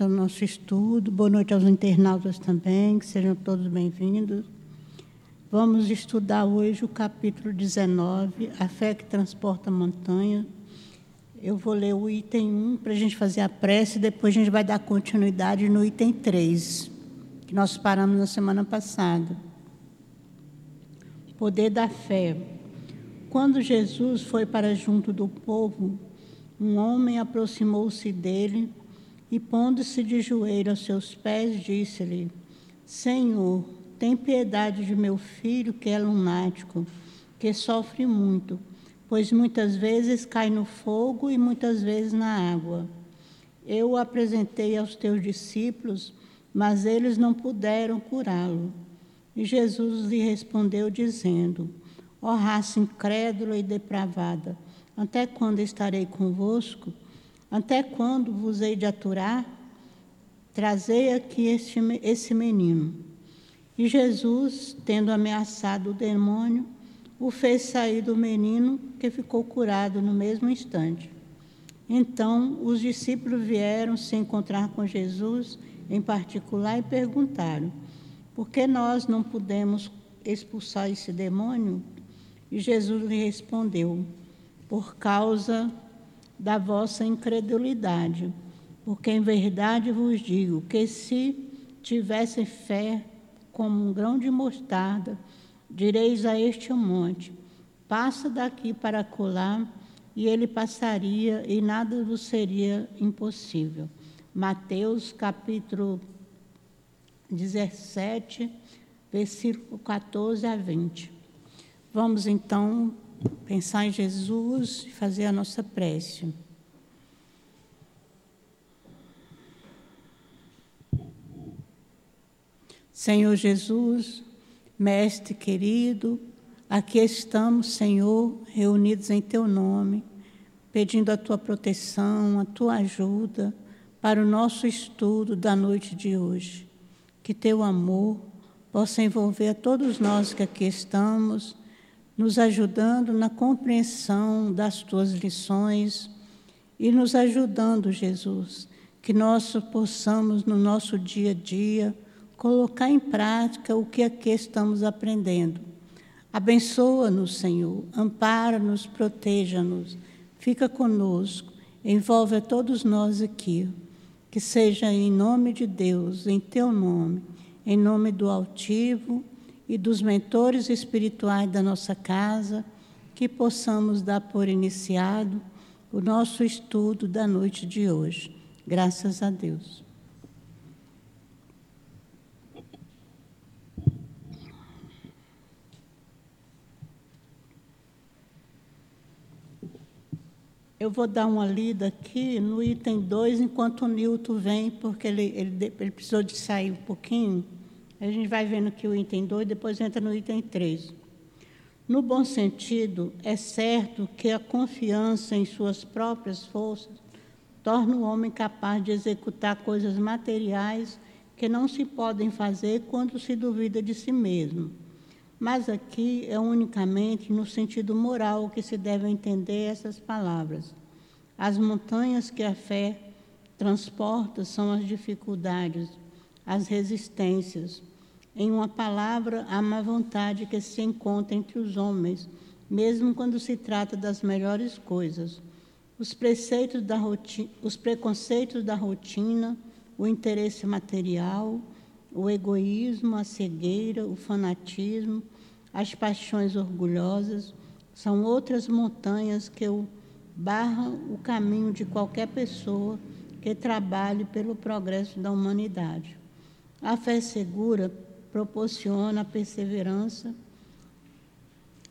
ao nosso estudo. Boa noite aos internautas também, que sejam todos bem-vindos. Vamos estudar hoje o capítulo 19, A Fé que Transporta a Montanha. Eu vou ler o item 1 para a gente fazer a prece, depois a gente vai dar continuidade no item 3, que nós paramos na semana passada. Poder da fé. Quando Jesus foi para junto do povo, um homem aproximou-se dele e, pondo-se de joelho aos seus pés, disse-lhe: Senhor, tem piedade de meu filho, que é lunático, que sofre muito, pois muitas vezes cai no fogo e muitas vezes na água. Eu o apresentei aos teus discípulos, mas eles não puderam curá-lo. E Jesus lhe respondeu, dizendo: Ó oh, raça incrédula e depravada, até quando estarei convosco? Até quando vos hei de aturar? Trazei aqui este, esse menino. E Jesus, tendo ameaçado o demônio, o fez sair do menino, que ficou curado no mesmo instante. Então, os discípulos vieram se encontrar com Jesus em particular e perguntaram: Por que nós não pudemos expulsar esse demônio? E Jesus lhe respondeu: Por causa da vossa incredulidade. Porque em verdade vos digo que se tivessem fé como um grão de mostarda, direis a este monte: passa daqui para colar, e ele passaria, e nada vos seria impossível. Mateus capítulo 17, versículo 14 a 20. Vamos então pensar em Jesus e fazer a nossa prece. Senhor Jesus, Mestre querido, aqui estamos, Senhor, reunidos em Teu nome, pedindo a Tua proteção, a Tua ajuda para o nosso estudo da noite de hoje. Que Teu amor possa envolver a todos nós que aqui estamos nos ajudando na compreensão das tuas lições e nos ajudando, Jesus, que nós possamos no nosso dia a dia colocar em prática o que aqui estamos aprendendo. Abençoa-nos, Senhor, ampara-nos, proteja-nos, fica conosco, envolve a todos nós aqui. Que seja em nome de Deus, em teu nome, em nome do altivo e dos mentores espirituais da nossa casa, que possamos dar por iniciado o nosso estudo da noite de hoje. Graças a Deus. Eu vou dar uma lida aqui no item 2, enquanto o Nilton vem, porque ele, ele, ele precisou de sair um pouquinho. A gente vai vendo que o item 2, depois entra no item 3. No bom sentido, é certo que a confiança em suas próprias forças torna o homem capaz de executar coisas materiais que não se podem fazer quando se duvida de si mesmo. Mas aqui é unicamente no sentido moral que se deve entender essas palavras. As montanhas que a fé transporta são as dificuldades, as resistências, em uma palavra, a má vontade que se encontra entre os homens, mesmo quando se trata das melhores coisas. Os, preceitos da rotina, os preconceitos da rotina, o interesse material, o egoísmo, a cegueira, o fanatismo, as paixões orgulhosas, são outras montanhas que barram o caminho de qualquer pessoa que trabalhe pelo progresso da humanidade. A fé segura proporciona perseverança,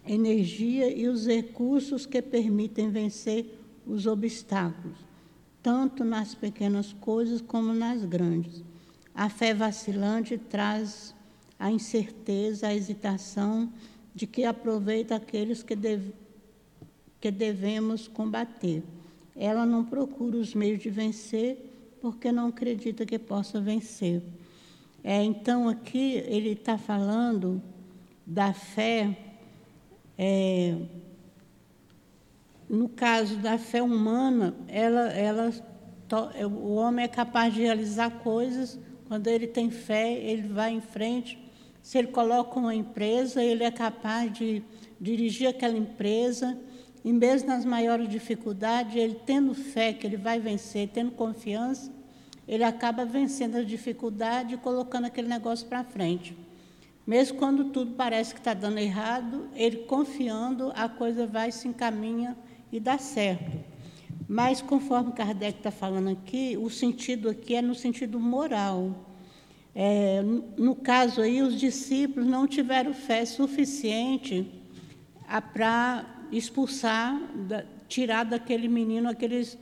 energia e os recursos que permitem vencer os obstáculos, tanto nas pequenas coisas como nas grandes. A fé vacilante traz a incerteza, a hesitação de que aproveita aqueles que, que devemos combater. Ela não procura os meios de vencer porque não acredita que possa vencer. É, então, aqui ele está falando da fé, é, no caso da fé humana, ela, ela o homem é capaz de realizar coisas quando ele tem fé, ele vai em frente. Se ele coloca uma empresa, ele é capaz de dirigir aquela empresa, e mesmo nas maiores dificuldades, ele tendo fé que ele vai vencer, tendo confiança, ele acaba vencendo a dificuldade e colocando aquele negócio para frente. Mesmo quando tudo parece que está dando errado, ele confiando, a coisa vai, se encaminha e dá certo. Mas, conforme Kardec está falando aqui, o sentido aqui é no sentido moral. É, no caso aí, os discípulos não tiveram fé suficiente para expulsar, tirar daquele menino aqueles,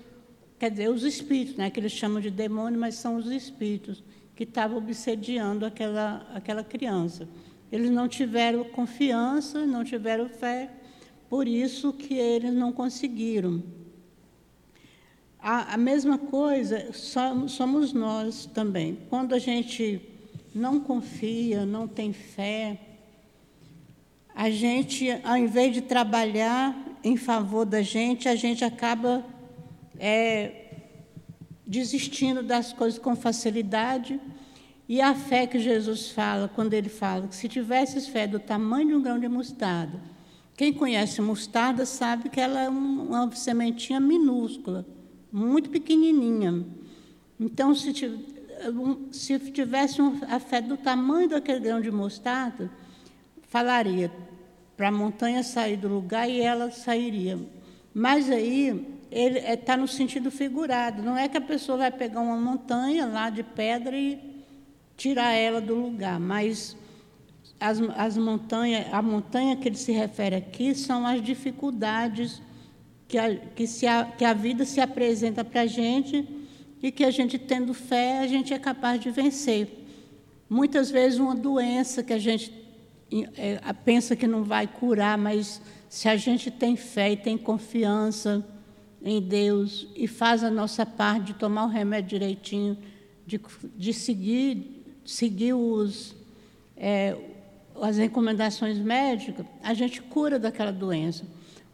quer dizer, os espíritos, né, que eles chamam de demônio, mas são os espíritos que estavam obsediando aquela, aquela criança. Eles não tiveram confiança, não tiveram fé, por isso que eles não conseguiram. A, a mesma coisa somos, somos nós também. Quando a gente não confia, não tem fé, a gente, ao invés de trabalhar em favor da gente, a gente acaba é, desistindo das coisas com facilidade. E a fé que Jesus fala, quando ele fala que se tivesses fé do tamanho de um grão de mostarda, quem conhece mostarda sabe que ela é uma sementinha minúscula, muito pequenininha. Então, se, se tivesse a fé do tamanho daquele grão de mostarda, falaria para a montanha sair do lugar e ela sairia. Mas aí ele está é, no sentido figurado. Não é que a pessoa vai pegar uma montanha lá de pedra e tirar ela do lugar, mas as, as montanhas, a montanha que ele se refere aqui são as dificuldades que a, que se a, que a vida se apresenta para a gente e que a gente, tendo fé, a gente é capaz de vencer. Muitas vezes, uma doença que a gente é, pensa que não vai curar, mas se a gente tem fé e tem confiança, em Deus e faz a nossa parte de tomar o remédio direitinho, de, de seguir, seguir os, é, as recomendações médicas, a gente cura daquela doença.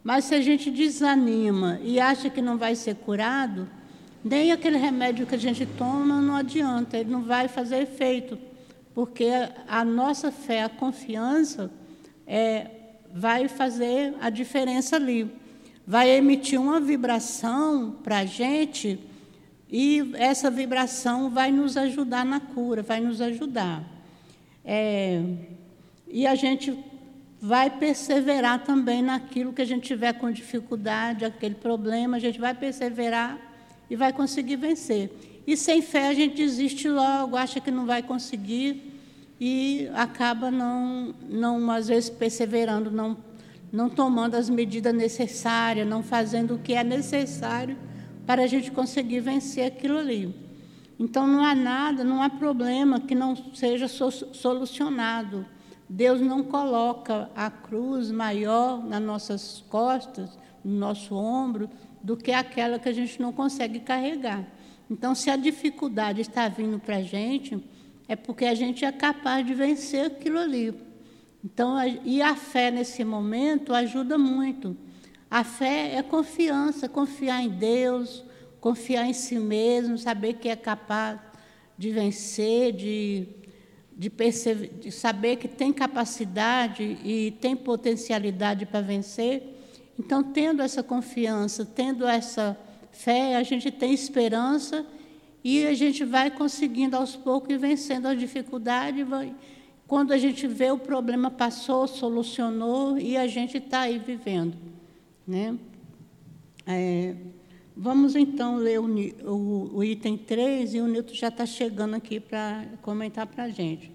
Mas se a gente desanima e acha que não vai ser curado, nem aquele remédio que a gente toma não adianta, ele não vai fazer efeito, porque a nossa fé, a confiança, é, vai fazer a diferença ali vai emitir uma vibração para a gente e essa vibração vai nos ajudar na cura, vai nos ajudar. É, e a gente vai perseverar também naquilo que a gente tiver com dificuldade, aquele problema, a gente vai perseverar e vai conseguir vencer. E sem fé a gente desiste logo, acha que não vai conseguir e acaba não, não às vezes perseverando, não não tomando as medidas necessárias, não fazendo o que é necessário para a gente conseguir vencer aquilo ali. Então não há nada, não há problema que não seja solucionado. Deus não coloca a cruz maior nas nossas costas, no nosso ombro, do que aquela que a gente não consegue carregar. Então, se a dificuldade está vindo para a gente, é porque a gente é capaz de vencer aquilo ali. Então, e a fé nesse momento ajuda muito. A fé é confiança, confiar em Deus, confiar em si mesmo, saber que é capaz de vencer, de, de, de saber que tem capacidade e tem potencialidade para vencer. Então, tendo essa confiança, tendo essa fé, a gente tem esperança e a gente vai conseguindo aos poucos e vencendo a dificuldade, vai, quando a gente vê o problema passou, solucionou e a gente está aí vivendo. Né? É, vamos então ler o, o, o, item 3 e o Nilton já está chegando aqui para comentar para a gente.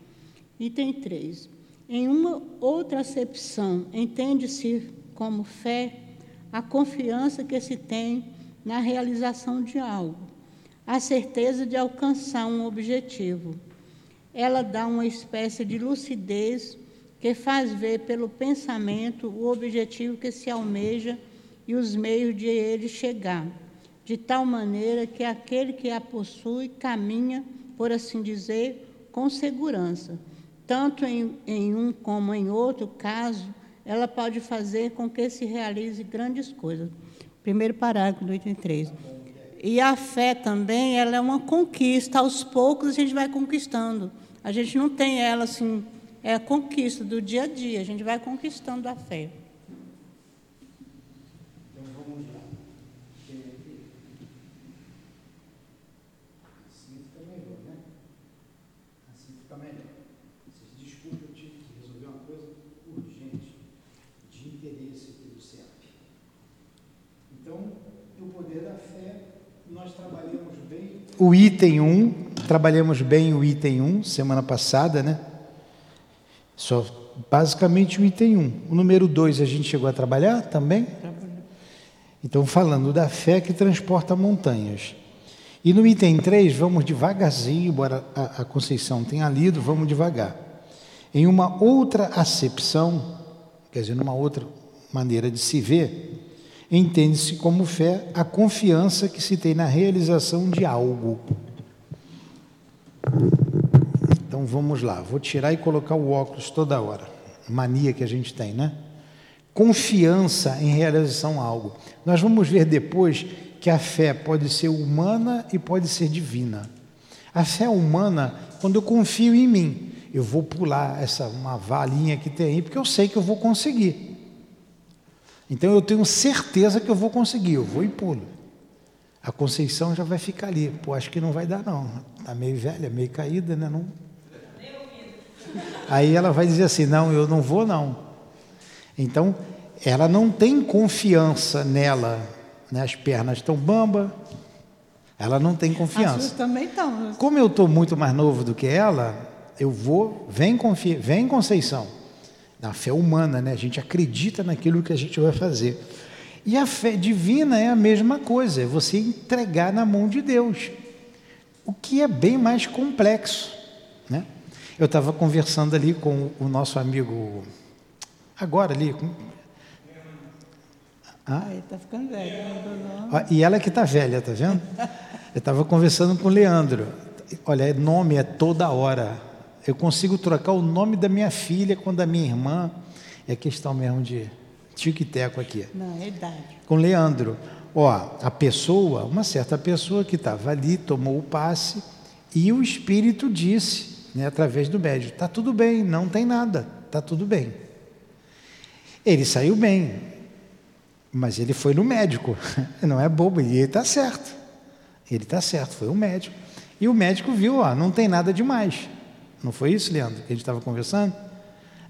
Item 3. Em uma outra acepção, entende-se como fé a confiança que se tem na realização de algo, a certeza de alcançar um objetivo ela dá uma espécie de lucidez que faz ver pelo pensamento o objetivo que se almeja e os meios de ele chegar, de tal maneira que aquele que a possui caminha, por assim dizer, com segurança. Tanto em, em um como em outro caso, ela pode fazer com que se realize grandes coisas. Primeiro parágrafo do item 3. E a fé também, ela é uma conquista. Aos poucos a gente vai conquistando. A gente não tem ela assim, é a conquista do dia a dia. A gente vai conquistando a fé. O item 1, trabalhamos bem o item 1 semana passada, né? Só basicamente o item 1. O número 2 a gente chegou a trabalhar também? Então, falando da fé que transporta montanhas. E no item 3, vamos devagarzinho, embora a, Conceição tenha lido, vamos devagar. Em uma outra acepção, quer dizer, numa outra maneira de se ver, entende-se como fé a confiança que se tem na realização de algo. Então vamos lá, vou tirar e colocar o óculos toda hora. Mania que a gente tem, né? Confiança em realização de algo. Nós vamos ver depois que a fé pode ser humana e pode ser divina. A fé humana, quando eu confio em mim, eu vou pular essa uma valinha que tem aí, porque eu sei que eu vou conseguir. Então eu tenho certeza que eu vou conseguir, eu vou e pulo. A Conceição já vai ficar ali. Pô, acho que não vai dar não. Está meio velha, meio caída, né? Não... Aí ela vai dizer assim, não, eu não vou não. Então, ela não tem confiança nela. Né? As pernas estão bamba. Ela não tem confiança. As também estão. Como eu estou muito mais novo do que ela, eu vou, vem, vem Conceição na fé humana, né? A gente acredita naquilo que a gente vai fazer. E a fé divina é a mesma coisa, é você entregar na mão de Deus, o que é bem mais complexo, né? Eu estava conversando ali com o nosso amigo, agora ali. Com... Ah, ele está ficando velho. Né, e ela que está velha, tá vendo? Eu estava conversando com o Leandro. Olha, nome é toda hora. Eu consigo trocar o nome da minha filha com da minha irmã. É questão mesmo de tique-teco aqui. Não, é idade. Com Leandro. Ó, a pessoa, uma certa pessoa que estava ali, tomou o passe e o espírito disse, né, através do médico, está tudo bem, não tem nada, está tudo bem. Ele saiu bem, mas ele foi no médico, não é bobo, ele está certo. Ele está certo, foi o médico. E o médico viu, ó, não tem nada demais. Não foi isso, Leandro, que a gente estava conversando?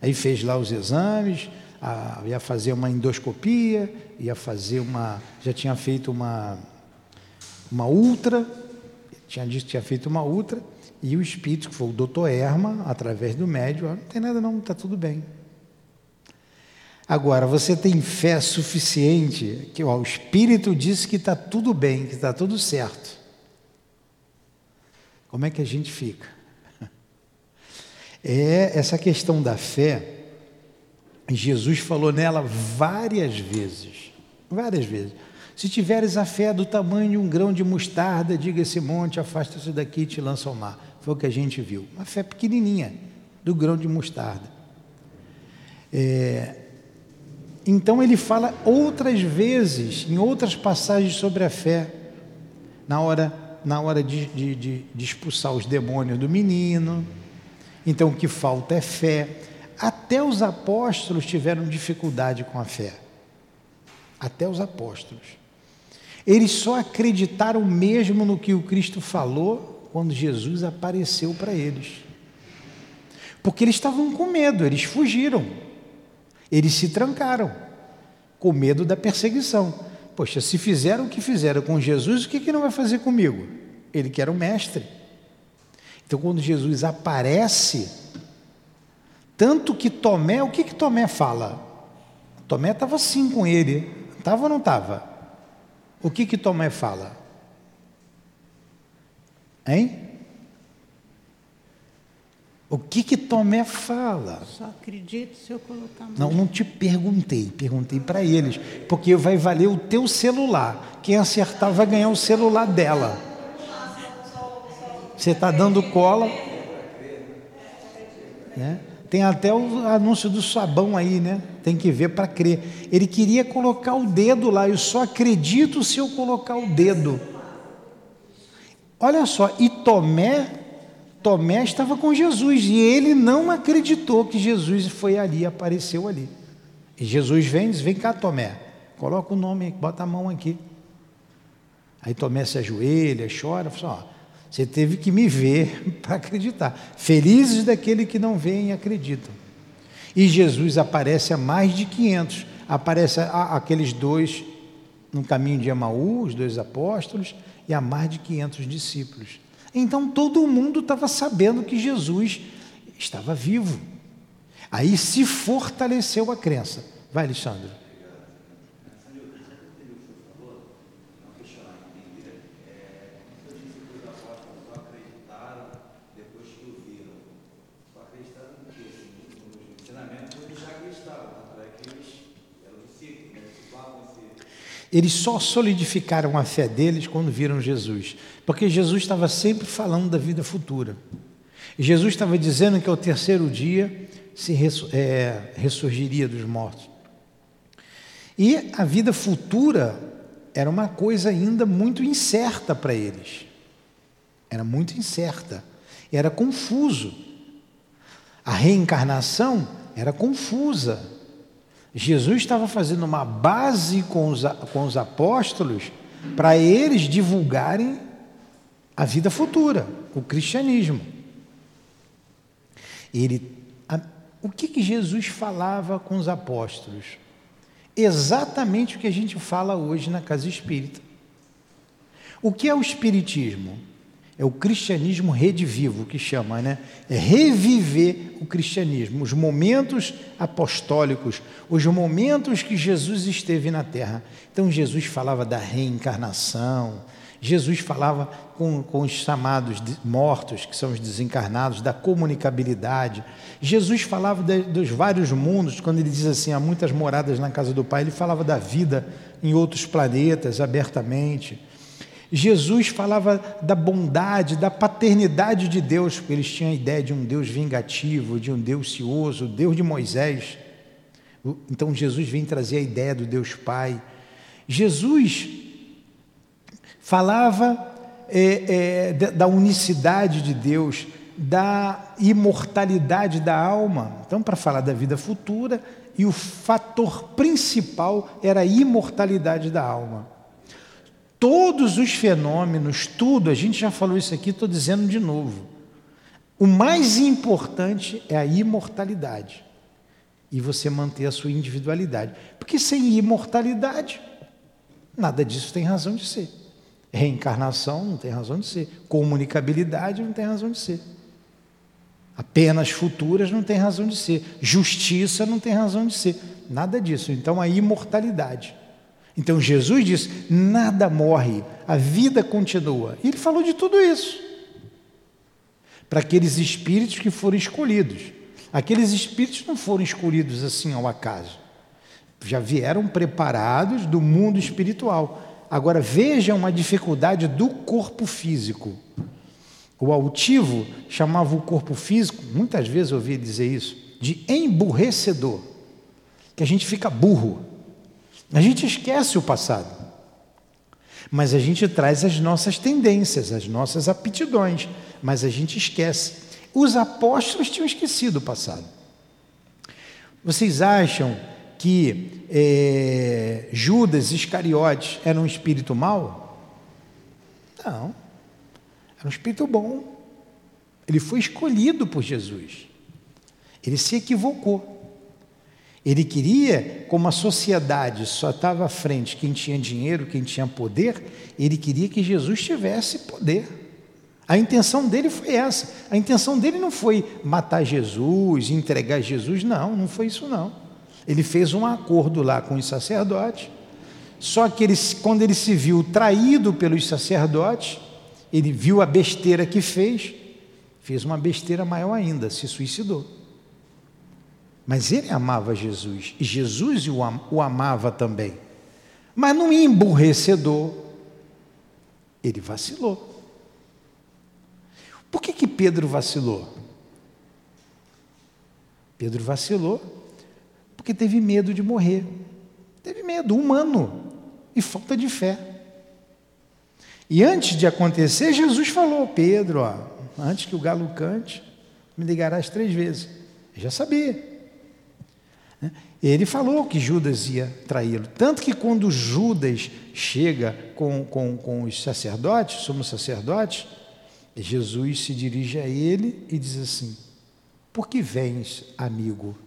Aí fez lá os exames, a, ia fazer uma endoscopia, ia fazer uma. Já tinha feito uma, uma ultra, tinha dito que tinha feito uma ultra, e o espírito, que foi o doutor Erma, através do médico, não tem nada não, está tudo bem. Agora, você tem fé suficiente que ó, o espírito disse que está tudo bem, que está tudo certo. Como é que a gente fica? É essa questão da fé. Jesus falou nela várias vezes, várias vezes. Se tiveres a fé do tamanho de um grão de mostarda, diga esse monte, afasta-se daqui e te lança ao mar. Foi o que a gente viu. Uma fé pequenininha, do grão de mostarda. É, então ele fala outras vezes, em outras passagens sobre a fé, na hora, na hora de, de, de, de expulsar os demônios do menino, então o que falta é fé. Até os apóstolos tiveram dificuldade com a fé. Até os apóstolos. Eles só acreditaram mesmo no que o Cristo falou quando Jesus apareceu para eles. Porque eles estavam com medo, eles fugiram. Eles se trancaram, com medo da perseguição. Poxa, se fizeram o que fizeram com Jesus, o que, que não vai fazer comigo? Ele que era o mestre. Então, quando Jesus aparece, tanto que Tomé, o que, que Tomé fala? Tomé estava assim com ele, estava ou não estava? O que, que Tomé fala? Hein? O que que Tomé fala? Só acredito se eu colocar Não, não te perguntei, perguntei para eles, porque vai valer o teu celular. Quem acertar vai ganhar o celular dela. Você está dando cola. Né? Tem até o anúncio do sabão aí, né? Tem que ver para crer. Ele queria colocar o dedo lá. Eu só acredito se eu colocar o dedo. Olha só, e Tomé, Tomé estava com Jesus e ele não acreditou que Jesus foi ali, apareceu ali. E Jesus vem e diz: Vem cá, Tomé, coloca o nome, bota a mão aqui. Aí Tomé se ajoelha, chora, fala: assim, Você teve que me ver para acreditar. Felizes daquele que não vê e acreditam. E Jesus aparece a mais de 500. Aparece a, aqueles dois no caminho de Emaú, os dois apóstolos, e a mais de 500 discípulos. Então todo mundo estava sabendo que Jesus estava vivo. Aí se fortaleceu a crença. Vai, Alexandre. Eles só solidificaram a fé deles quando viram Jesus, porque Jesus estava sempre falando da vida futura. Jesus estava dizendo que ao terceiro dia se é, ressurgiria dos mortos. E a vida futura era uma coisa ainda muito incerta para eles. Era muito incerta, era confuso. A reencarnação era confusa. Jesus estava fazendo uma base com os, com os apóstolos para eles divulgarem a vida futura, o cristianismo. Ele, a, o que, que Jesus falava com os apóstolos? Exatamente o que a gente fala hoje na casa espírita. O que é o espiritismo? É o cristianismo redivivo, que chama, né? É reviver o cristianismo, os momentos apostólicos, os momentos que Jesus esteve na terra. Então, Jesus falava da reencarnação, Jesus falava com, com os chamados mortos, que são os desencarnados, da comunicabilidade. Jesus falava de, dos vários mundos, quando ele diz assim: há muitas moradas na casa do Pai, ele falava da vida em outros planetas abertamente. Jesus falava da bondade, da paternidade de Deus, porque eles tinham a ideia de um Deus vingativo, de um Deus cioso, Deus de Moisés. Então Jesus vem trazer a ideia do Deus Pai. Jesus falava é, é, da unicidade de Deus, da imortalidade da alma. Então, para falar da vida futura, e o fator principal era a imortalidade da alma. Todos os fenômenos, tudo, a gente já falou isso aqui, estou dizendo de novo. O mais importante é a imortalidade e você manter a sua individualidade. Porque sem imortalidade, nada disso tem razão de ser. Reencarnação não tem razão de ser. Comunicabilidade não tem razão de ser. Apenas futuras não tem razão de ser. Justiça não tem razão de ser. Nada disso. Então a imortalidade. Então Jesus diz: nada morre, a vida continua. E ele falou de tudo isso. Para aqueles espíritos que foram escolhidos. Aqueles espíritos não foram escolhidos assim ao acaso. Já vieram preparados do mundo espiritual. Agora vejam a dificuldade do corpo físico. O altivo chamava o corpo físico, muitas vezes eu ouvi dizer isso, de emburrecedor, que a gente fica burro. A gente esquece o passado, mas a gente traz as nossas tendências, as nossas aptidões, mas a gente esquece. Os apóstolos tinham esquecido o passado. Vocês acham que é, Judas Iscariotes era um espírito mau? Não, era um espírito bom. Ele foi escolhido por Jesus. Ele se equivocou. Ele queria, como a sociedade só estava à frente quem tinha dinheiro, quem tinha poder, ele queria que Jesus tivesse poder. A intenção dele foi essa. A intenção dele não foi matar Jesus, entregar Jesus, não, não foi isso não. Ele fez um acordo lá com os sacerdotes. Só que ele, quando ele se viu traído pelos sacerdotes, ele viu a besteira que fez, fez uma besteira maior ainda, se suicidou. Mas ele amava Jesus e Jesus o amava também. Mas no emburrecedor, ele vacilou. Por que, que Pedro vacilou? Pedro vacilou porque teve medo de morrer. Teve medo humano e falta de fé. E antes de acontecer, Jesus falou: Pedro, ó, antes que o galo cante, me ligarás três vezes. Eu já sabia. Né? Ele falou que Judas ia traí-lo. Tanto que quando Judas chega com, com, com os sacerdotes, somos sacerdotes, Jesus se dirige a ele e diz assim: Por que vens, amigo?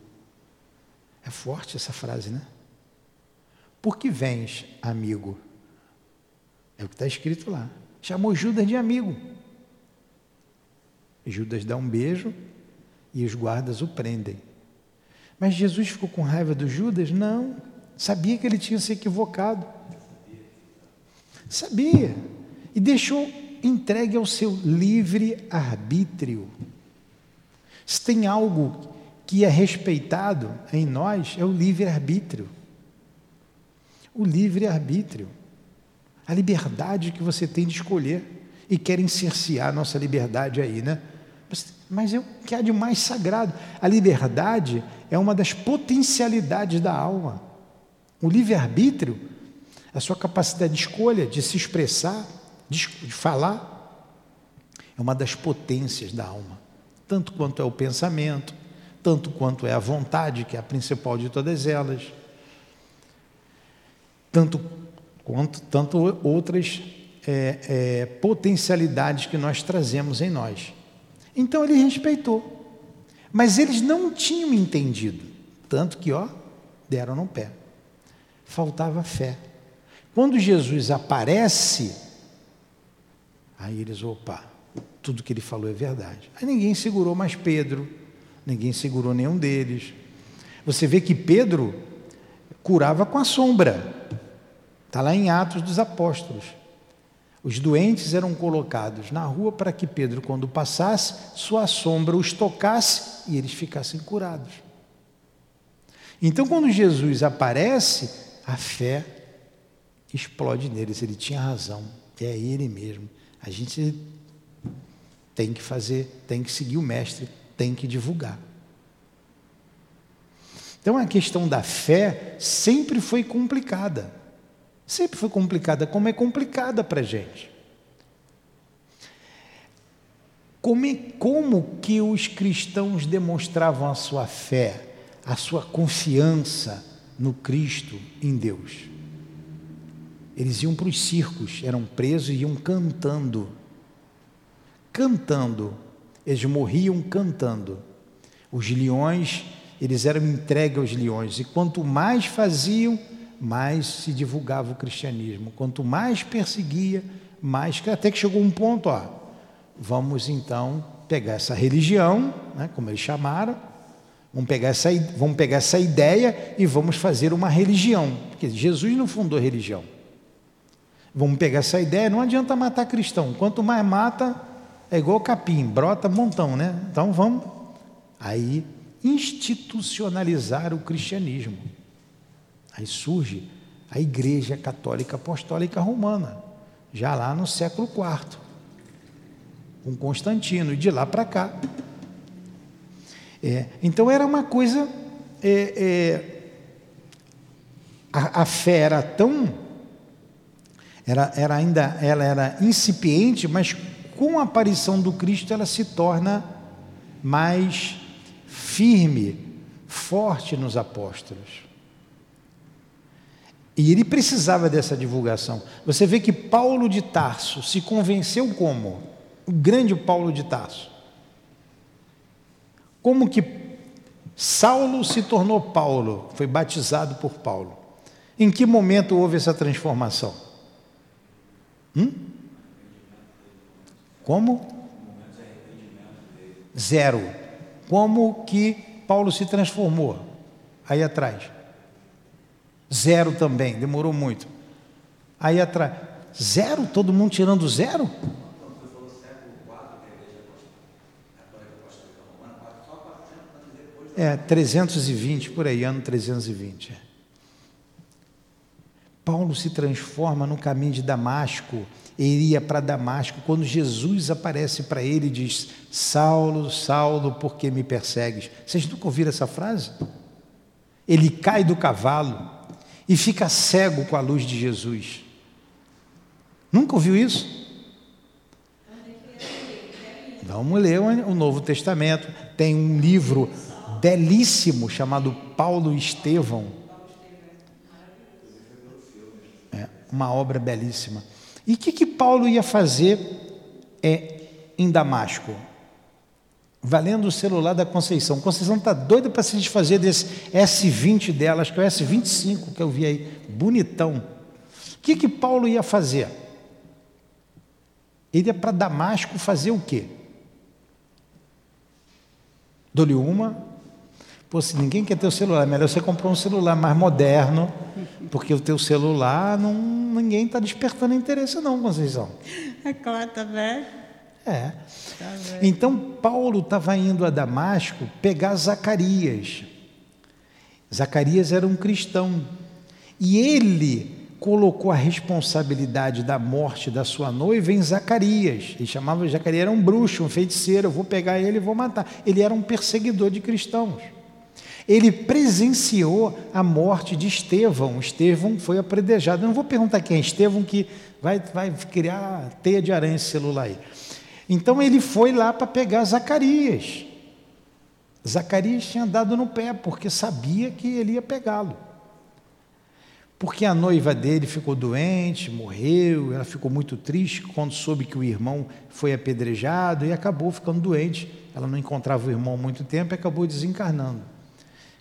É forte essa frase, né? Por que vens, amigo? É o que está escrito lá. Chamou Judas de amigo. Judas dá um beijo e os guardas o prendem. Mas Jesus ficou com raiva do Judas? Não. Sabia que ele tinha se equivocado. Sabia. E deixou entregue ao seu livre arbítrio. Se tem algo que é respeitado em nós, é o livre arbítrio. O livre arbítrio. A liberdade que você tem de escolher. E querem cercear a nossa liberdade aí, né? Mas o que há de mais sagrado. A liberdade é uma das potencialidades da alma. O livre-arbítrio, a sua capacidade de escolha, de se expressar, de, de falar, é uma das potências da alma. Tanto quanto é o pensamento, tanto quanto é a vontade, que é a principal de todas elas, tanto quanto tanto outras é, é, potencialidades que nós trazemos em nós. Então ele respeitou. Mas eles não tinham entendido. Tanto que, ó, deram no pé. Faltava fé. Quando Jesus aparece, aí eles, opa, tudo que ele falou é verdade. Aí ninguém segurou mais Pedro, ninguém segurou nenhum deles. Você vê que Pedro curava com a sombra. Está lá em Atos dos Apóstolos. Os doentes eram colocados na rua para que Pedro, quando passasse, sua sombra os tocasse e eles ficassem curados. Então, quando Jesus aparece, a fé explode neles. Ele tinha razão, é ele mesmo. A gente tem que fazer, tem que seguir o mestre, tem que divulgar. Então, a questão da fé sempre foi complicada. Sempre foi complicada, como é complicada para a gente. Como, é, como que os cristãos demonstravam a sua fé, a sua confiança no Cristo, em Deus? Eles iam para os circos, eram presos e iam cantando. Cantando. Eles morriam cantando. Os leões, eles eram entregues aos leões. E quanto mais faziam, mais se divulgava o cristianismo. Quanto mais perseguia, mais. Até que chegou um ponto, ó, vamos então pegar essa religião, né, como eles chamaram, vamos pegar, essa, vamos pegar essa ideia e vamos fazer uma religião. Porque Jesus não fundou religião. Vamos pegar essa ideia, não adianta matar cristão. Quanto mais mata, é igual capim, brota montão, né? Então vamos aí institucionalizar o cristianismo. Aí surge a Igreja Católica Apostólica Romana, já lá no século IV, com Constantino, e de lá para cá. É, então era uma coisa. É, é, a, a, fé era tão. Era, era ainda, ela era incipiente, mas com a aparição do Cristo ela se torna mais firme, forte nos apóstolos. E ele precisava dessa divulgação. Você vê que Paulo de Tarso se convenceu como? O grande Paulo de Tarso. Como que Saulo se tornou Paulo, foi batizado por Paulo? Em que momento houve essa transformação? Hum? Como? Zero. Como que Paulo se transformou? Aí atrás. Zero também, demorou muito. Aí atrás, zero? Todo mundo tirando zero? É, 320, por aí, ano 320. É. Paulo se transforma no caminho de Damasco, ele ia para Damasco. Quando Jesus aparece para ele e diz: Saulo, Saulo, por que me persegues? Vocês nunca ouviram essa frase? Ele cai do cavalo, e fica cego com a luz de Jesus. Nunca ouviu isso? Vamos ler o Novo Testamento. Tem um livro belíssimo chamado Paulo Estevão. É, uma obra belíssima. E o que, que Paulo ia fazer é, em Damasco? Valendo o celular da Conceição. Conceição está doida para se desfazer desse S20 dela, acho que é o S25 que eu vi aí, bonitão. O que, que Paulo ia fazer? Ele ia para Damasco fazer o quê? Dou-lhe uma. Pô, se ninguém quer ter o celular, é melhor você comprar um celular mais moderno, porque o teu celular, não, ninguém está despertando interesse não, Conceição. É claro, tá velho. É. Tá então, Paulo estava indo a Damasco pegar Zacarias. Zacarias era um cristão. E ele colocou a responsabilidade da morte da sua noiva em Zacarias. Ele chamava Zacarias, era um bruxo, um feiticeiro, eu vou pegar ele e vou matar. Ele era um perseguidor de cristãos. Ele presenciou a morte de Estevão. Estevão foi apredejado. Eu não vou perguntar quem é Estevão, que vai, vai criar teia de aranha esse celular aí. Então ele foi lá para pegar Zacarias. Zacarias tinha dado no pé, porque sabia que ele ia pegá-lo porque a noiva dele ficou doente, morreu, ela ficou muito triste quando soube que o irmão foi apedrejado e acabou ficando doente. Ela não encontrava o irmão há muito tempo e acabou desencarnando.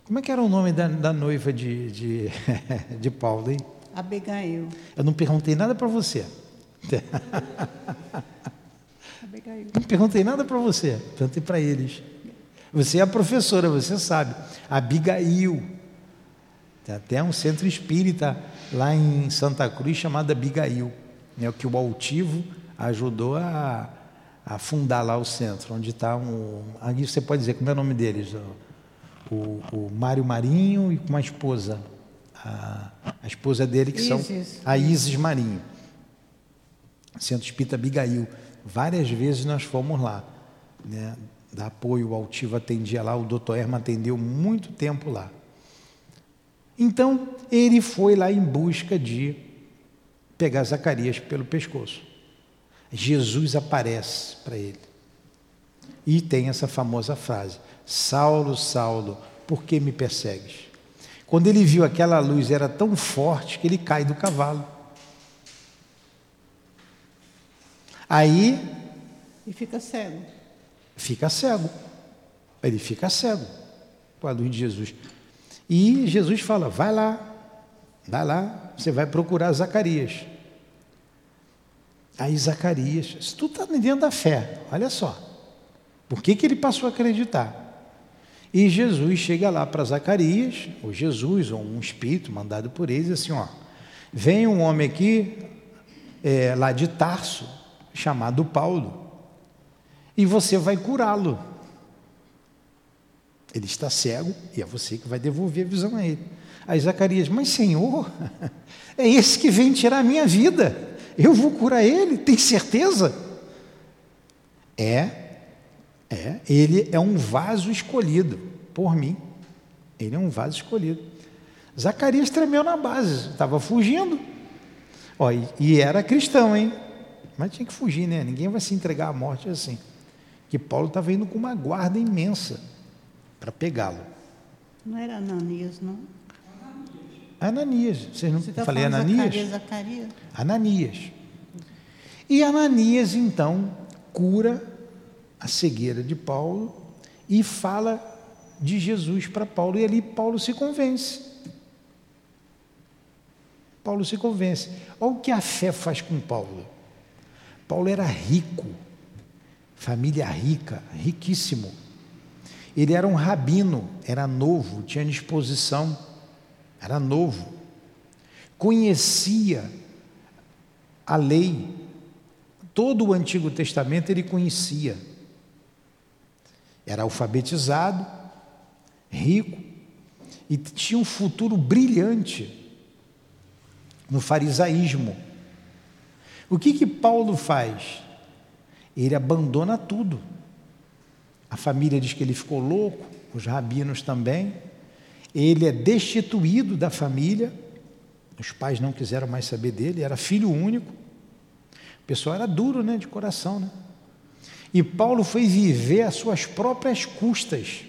Como é que era o nome da, da noiva de, de, de Paulo, hein? Abigail. Eu não perguntei nada para você. Abigail. Não perguntei nada para você, perguntei para eles. Você é a professora, você sabe. Abigail. Tem até um centro espírita lá em Santa Cruz chamado Abigail, né, que o Altivo ajudou a, a fundar lá o centro, onde está um. Aqui você pode dizer como é o nome deles? O, o Mário Marinho e com uma esposa. A, a esposa dele, que Isis. são a Isis Marinho. Centro Espírita Abigail. Várias vezes nós fomos lá. Né, dar apoio, o Altivo atendia lá, o doutor Erma atendeu muito tempo lá. Então ele foi lá em busca de pegar Zacarias pelo pescoço. Jesus aparece para ele. E tem essa famosa frase: Saulo, Saulo, por que me persegues? Quando ele viu aquela luz, era tão forte que ele cai do cavalo. Aí. E fica cego. Fica cego. Ele fica cego com a luz de Jesus. E Jesus fala: vai lá, vai lá, você vai procurar Zacarias. Aí Zacarias, se tu está dentro da fé, olha só, por que, que ele passou a acreditar? E Jesus chega lá para Zacarias, ou Jesus, ou um espírito mandado por eles, assim: ó, vem um homem aqui, é, lá de Tarso, chamado Paulo, e você vai curá-lo. Ele está cego e é você que vai devolver a visão a ele. Aí Zacarias, mas Senhor, é esse que vem tirar a minha vida. Eu vou curar ele, tem certeza? É, é, ele é um vaso escolhido por mim. Ele é um vaso escolhido. Zacarias tremeu na base, estava fugindo. Ó, e, e era cristão, hein? Mas tinha que fugir, né? Ninguém vai se entregar à morte assim. Que Paulo estava indo com uma guarda imensa para pegá-lo. Não era Ananias, não? Ananias. Vocês não Você tá falei Ananias? Zacarias, Zacarias. Ananias. E Ananias então cura a cegueira de Paulo e fala de Jesus para Paulo e ali Paulo se convence. Paulo se convence. Olha o que a fé faz com Paulo. Paulo era rico, família rica, riquíssimo. Ele era um rabino, era novo, tinha disposição, era novo, conhecia a lei, todo o Antigo Testamento ele conhecia. Era alfabetizado, rico e tinha um futuro brilhante no farisaísmo. O que que Paulo faz? Ele abandona tudo a família diz que ele ficou louco, os rabinos também. Ele é destituído da família, os pais não quiseram mais saber dele, era filho único. O pessoal era duro, né, de coração, né? E Paulo foi viver às suas próprias custas.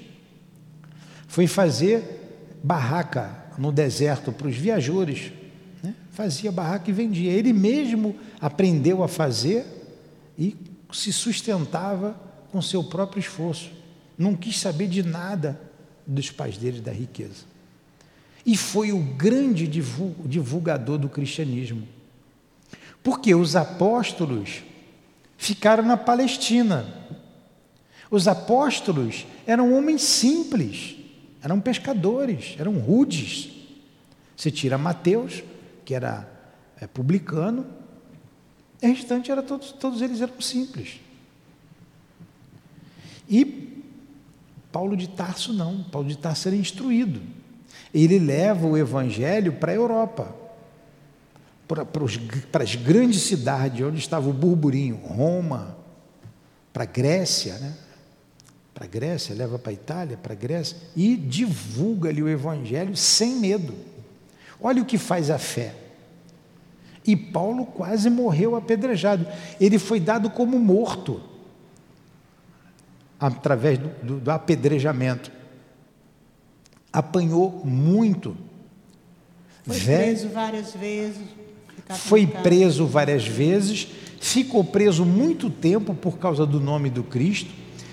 Foi fazer barraca no deserto para os viajores. Fazia barraca e vendia. Ele mesmo aprendeu a fazer e se sustentava com seu próprio esforço. Não quis saber de nada dos pais dele da riqueza. E foi o grande divulgador do cristianismo. Porque os apóstolos ficaram na Palestina. Os apóstolos eram homens simples, eram pescadores, eram rudes. Você tira Mateus, que era é, publicano, o restante era todos, todos eles eram simples. E Paulo de Tarso não, Paulo de Tarso era instruído. Ele leva o evangelho para a Europa, para, para, os, para as grandes cidades onde estava o burburinho, Roma, para a Grécia, né? Para a Grécia, leva para a Itália, para a Grécia, e divulga-lhe o evangelho sem medo. Olha o que faz a fé. E Paulo quase morreu apedrejado. Ele foi dado como morto através do, do, do apedrejamento. Apanhou muito. Foi preso várias vezes. Foi preso várias vezes, ficou preso muito tempo por causa do nome do Cristo.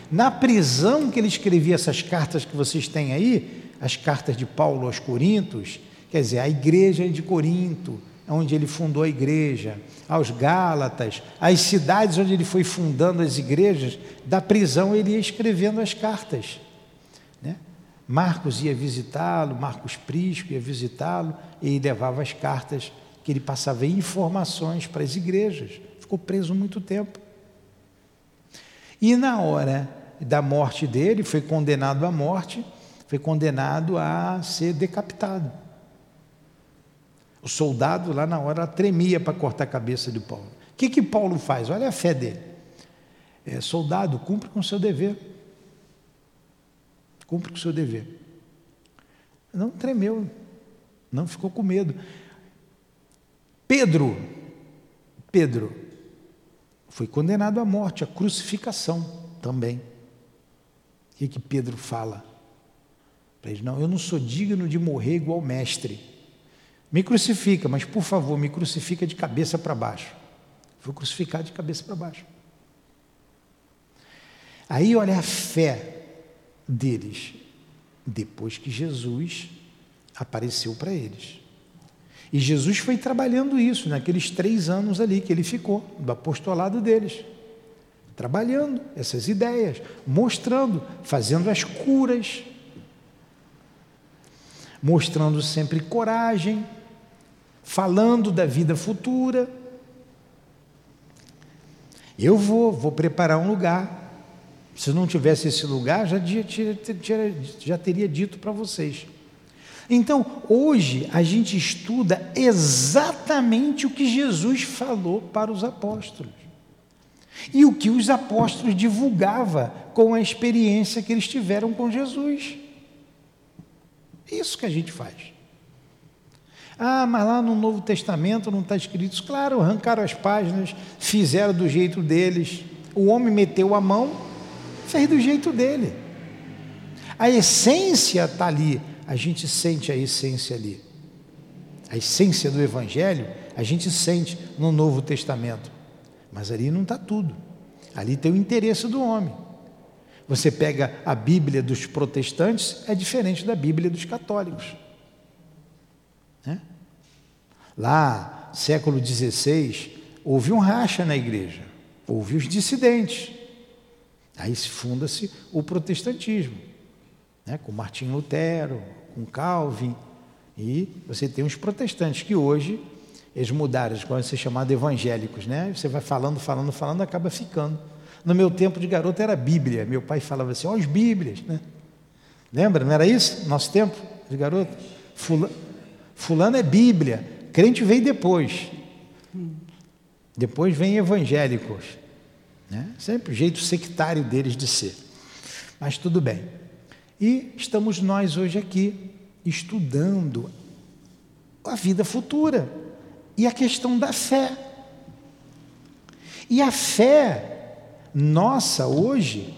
Na prisão que ele escrevia essas cartas que vocês têm aí, as cartas de Paulo aos Coríntios, quer dizer, a igreja de Corinto, onde ele fundou a igreja, aos Gálatas, as cidades onde ele foi fundando as igrejas, da prisão ele ia escrevendo as cartas. Né? Marcos ia visitá-lo, Marcos Prisco ia visitá-lo, e levava as cartas que ele passava informações para as igrejas. Ficou preso muito tempo. E na hora da morte dele, foi condenado à morte, foi condenado a ser decapitado. O soldado lá na hora tremia para cortar a cabeça de Paulo. O que, que Paulo faz? Olha a fé dele. É, soldado, cumpre com o seu dever. Cumpre com o seu dever. Não tremeu, não ficou com medo. Pedro, Pedro, foi condenado à morte, à crucificação também. O que, que Pedro fala? Para ele, não, eu não sou digno de morrer igual mestre. Me crucifica, mas por favor, me crucifica de cabeça para baixo. Foi crucificado de cabeça para baixo. Aí olha a fé deles, depois que Jesus apareceu para eles. E Jesus foi trabalhando isso naqueles três anos ali que ele ficou, do apostolado deles. Trabalhando essas ideias, mostrando, fazendo as curas, mostrando sempre coragem, falando da vida futura. Eu vou, vou preparar um lugar. Se não tivesse esse lugar, já, já teria dito para vocês. Então, hoje a gente estuda exatamente o que Jesus falou para os apóstolos. E o que os apóstolos divulgava com a experiência que eles tiveram com Jesus. Isso que a gente faz. Ah, mas lá no Novo Testamento não está escrito. Claro, arrancaram as páginas, fizeram do jeito deles. O homem meteu a mão, fez do jeito dele. A essência está ali. A gente sente a essência ali. A essência do Evangelho, a gente sente no Novo Testamento. Mas ali não está tudo. Ali tem o interesse do homem. Você pega a Bíblia dos protestantes, é diferente da Bíblia dos católicos. Né? Lá, século XVI, houve um racha na igreja, houve os dissidentes. Aí funda-se o protestantismo, né? com Martim Lutero, com Calvin, e você tem os protestantes que hoje eles mudaram, eles podem ser chamados evangélicos, né? Você vai falando, falando, falando, acaba ficando. No meu tempo de garoto era Bíblia. Meu pai falava assim, ó, as Bíblias, né? Lembra? Não era isso? Nosso tempo de garoto? Fulano, fulano é Bíblia. Crente veio depois. Depois vem evangélicos. Né? Sempre o jeito sectário deles de ser. Mas tudo bem. E estamos nós hoje aqui estudando a vida futura e a questão da fé. E a fé nossa hoje,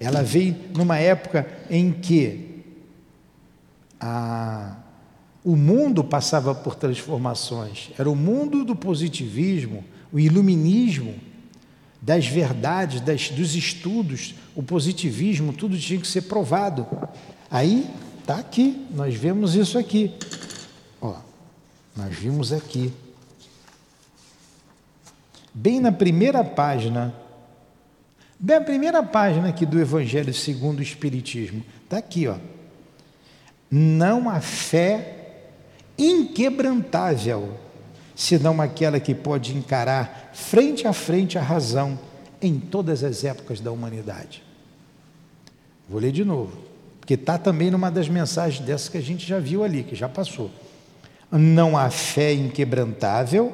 ela veio numa época em que a, o mundo passava por transformações. Era o mundo do positivismo, o iluminismo, das verdades, das, dos estudos, o positivismo, tudo tinha que ser provado. Aí está aqui, nós vemos isso aqui. Ó, nós vimos aqui. Bem na primeira página, bem na primeira página aqui do Evangelho segundo o Espiritismo, está aqui, ó. Não há fé inquebrantável, senão aquela que pode encarar frente a frente a razão em todas as épocas da humanidade. Vou ler de novo, porque está também numa das mensagens dessas que a gente já viu ali, que já passou. Não há fé inquebrantável,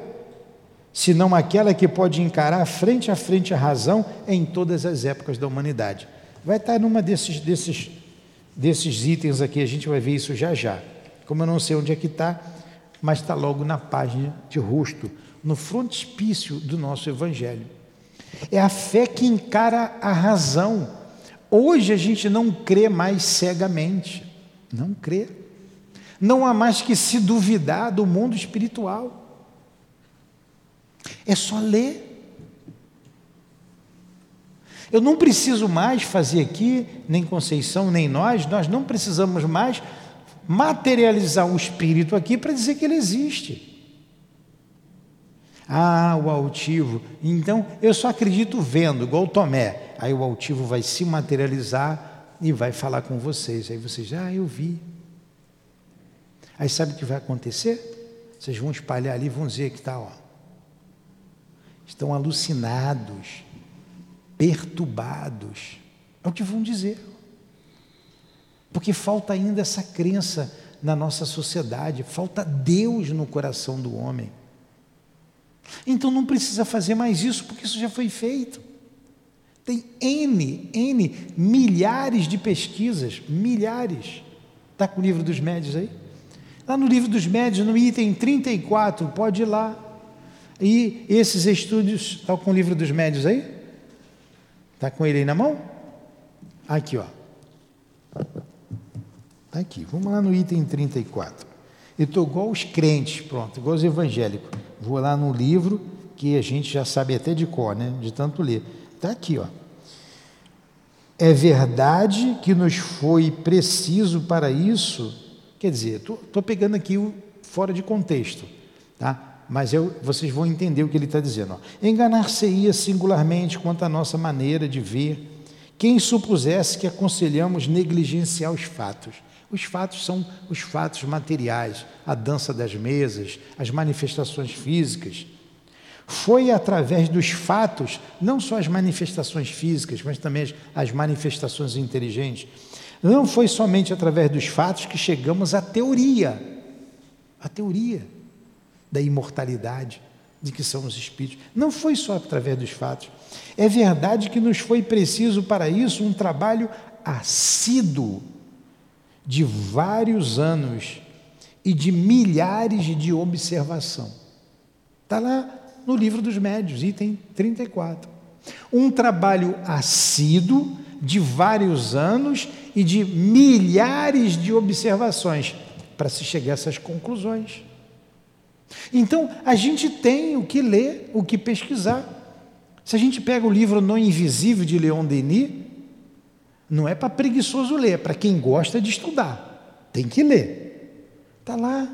senão aquela que pode encarar frente a frente a razão em todas as épocas da humanidade. Vai estar numa desses, desses, desses itens aqui, a gente vai ver isso já já. Como eu não sei onde é que está, mas está logo na página de rosto, no frontispício do nosso Evangelho. É a fé que encara a razão. Hoje a gente não crê mais cegamente, não crê. Não há mais que se duvidar do mundo espiritual. É só ler. Eu não preciso mais fazer aqui, nem Conceição, nem nós, nós não precisamos mais materializar o espírito aqui para dizer que ele existe. Ah, o altivo. Então, eu só acredito vendo, igual o Tomé. Aí o altivo vai se materializar e vai falar com vocês. Aí vocês, ah, eu vi. Aí sabe o que vai acontecer? Vocês vão espalhar ali e vão dizer que está, ó. Estão alucinados, perturbados. É o que vão dizer. Porque falta ainda essa crença na nossa sociedade, falta Deus no coração do homem. Então não precisa fazer mais isso, porque isso já foi feito. Tem N, N, milhares de pesquisas, milhares. Está com o livro dos médios aí? Lá no livro dos médios, no item 34, pode ir lá. E esses estudos, está com o livro dos médios aí? Está com ele aí na mão? Aqui, ó. Está aqui, vamos lá no item 34. Eu estou igual os crentes, pronto, igual os evangélicos. Vou lá no livro que a gente já sabe até de cor, né? De tanto ler. Está aqui, ó. É verdade que nos foi preciso para isso. Quer dizer, estou pegando aqui o fora de contexto, tá? Mas eu, vocês vão entender o que ele está dizendo. Enganar-se-ia singularmente quanto à nossa maneira de ver quem supusesse que aconselhamos negligenciar os fatos. Os fatos são os fatos materiais, a dança das mesas, as manifestações físicas. Foi através dos fatos, não só as manifestações físicas, mas também as manifestações inteligentes. Não foi somente através dos fatos que chegamos à teoria, a teoria da imortalidade, de que são os espíritos. Não foi só através dos fatos. É verdade que nos foi preciso para isso um trabalho assíduo de vários anos e de milhares de observação. Está lá no livro dos médios, item 34. Um trabalho assíduo de vários anos e de milhares de observações para se chegar a essas conclusões. Então, a gente tem o que ler, o que pesquisar. Se a gente pega o livro No Invisível de Leon Denis, não é para preguiçoso ler, é para quem gosta de estudar. Tem que ler. Está lá.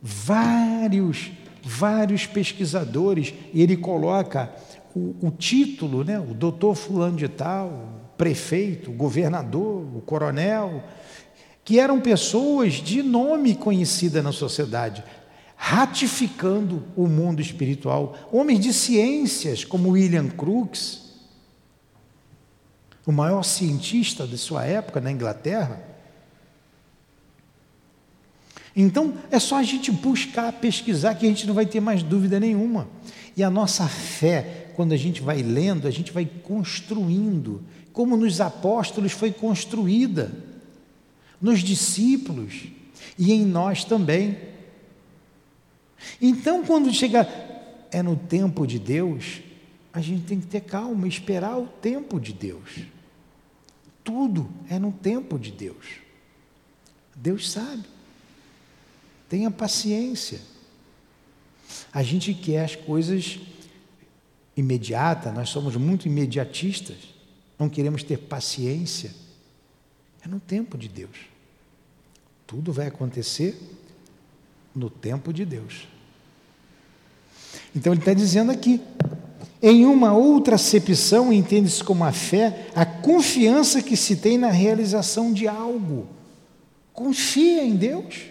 Vários, vários pesquisadores, e ele coloca o, o título, né? o doutor fulano de tal, o prefeito, o governador, o coronel, que eram pessoas de nome conhecida na sociedade, ratificando o mundo espiritual. Homens de ciências, como William Crookes, o maior cientista de sua época na Inglaterra. Então, é só a gente buscar, pesquisar, que a gente não vai ter mais dúvida nenhuma. E a nossa fé, quando a gente vai lendo, a gente vai construindo, como nos apóstolos foi construída, nos discípulos e em nós também. Então, quando chega, é no tempo de Deus, a gente tem que ter calma, esperar o tempo de Deus. Tudo é no tempo de Deus. Deus sabe. Tenha paciência. A gente quer as coisas imediatas, nós somos muito imediatistas, não queremos ter paciência. É no tempo de Deus. Tudo vai acontecer no tempo de Deus. Então ele está dizendo aqui: em uma outra acepção, entende-se como a fé a confiança que se tem na realização de algo. Confia em Deus.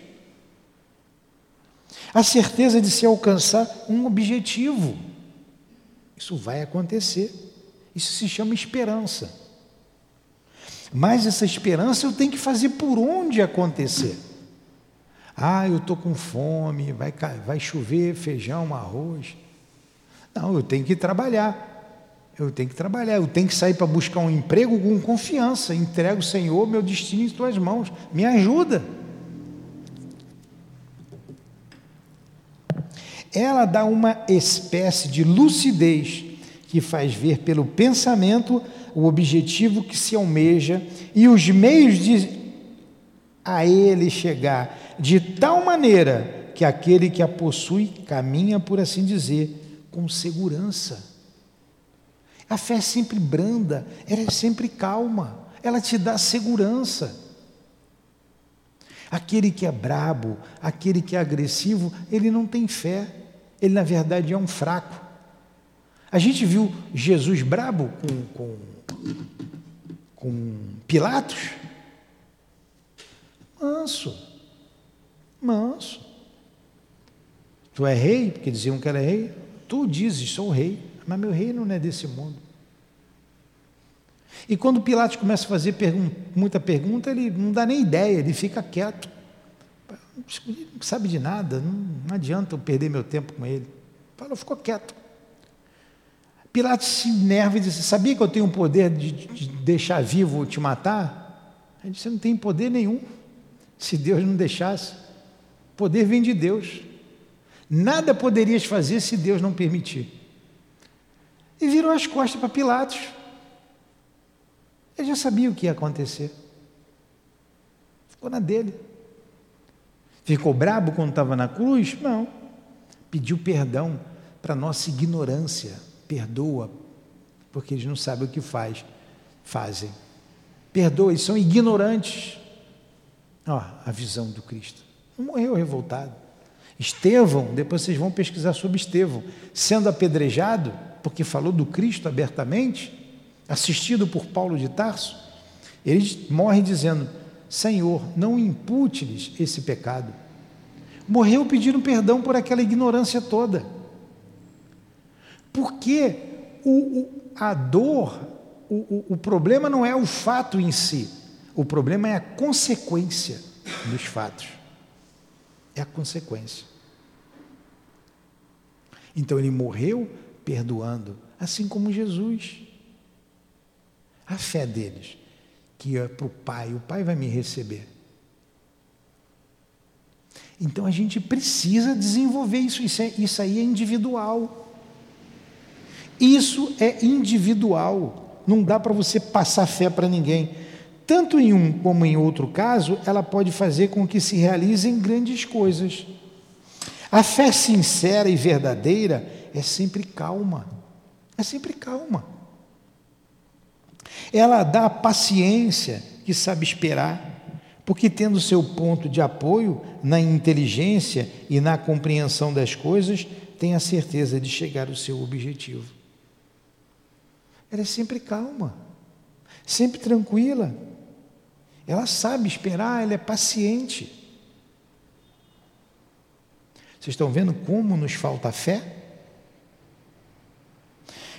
A certeza de se alcançar um objetivo. Isso vai acontecer. Isso se chama esperança. Mas essa esperança eu tenho que fazer por onde acontecer. Ah, eu estou com fome, vai, vai chover feijão, arroz. Não, eu tenho que trabalhar. Eu tenho que trabalhar, eu tenho que sair para buscar um emprego com confiança. Entrego, Senhor, meu destino em tuas mãos. Me ajuda. Ela dá uma espécie de lucidez que faz ver pelo pensamento o objetivo que se almeja e os meios de a ele chegar de tal maneira que aquele que a possui caminha, por assim dizer, com segurança. A fé é sempre branda, ela é sempre calma, ela te dá segurança. Aquele que é brabo, aquele que é agressivo, ele não tem fé, ele na verdade é um fraco. A gente viu Jesus brabo com, com, com Pilatos? Manso manso. Tu é rei, porque diziam que era rei. Tu dizes, sou rei, mas meu reino não é desse mundo. E quando Pilatos começa a fazer pergun muita pergunta, ele não dá nem ideia, ele fica quieto. Não sabe de nada, não, não adianta eu perder meu tempo com ele. Fala, ficou quieto. Pilatos se enerva e diz: Sabia que eu tenho o poder de, de deixar vivo ou te matar? Ele disse: não tem poder nenhum, se Deus não deixasse. Poder vem de Deus. Nada poderias fazer se Deus não permitir. E virou as costas para Pilatos. Ele já sabia o que ia acontecer. Ficou na dele. Ficou brabo quando estava na cruz? Não. Pediu perdão para nossa ignorância. Perdoa, porque eles não sabem o que faz, fazem. Perdoa, eles são ignorantes. Ó, a visão do Cristo. Não morreu revoltado. Estevão, depois vocês vão pesquisar sobre Estevão, sendo apedrejado, porque falou do Cristo abertamente, assistido por Paulo de Tarso, ele morre dizendo: Senhor, não impute-lhes esse pecado. Morreu pedindo perdão por aquela ignorância toda. Porque o, o, a dor, o, o problema não é o fato em si, o problema é a consequência dos fatos é a consequência. Então ele morreu perdoando, assim como Jesus. A fé deles, que é para o Pai, o Pai vai me receber. Então a gente precisa desenvolver isso, isso, é, isso aí é individual. Isso é individual. Não dá para você passar fé para ninguém. Tanto em um como em outro caso, ela pode fazer com que se realizem grandes coisas. A fé sincera e verdadeira é sempre calma, é sempre calma. Ela dá a paciência que sabe esperar, porque tendo seu ponto de apoio na inteligência e na compreensão das coisas, tem a certeza de chegar ao seu objetivo. Ela é sempre calma, sempre tranquila. Ela sabe esperar, ela é paciente. Vocês estão vendo como nos falta fé?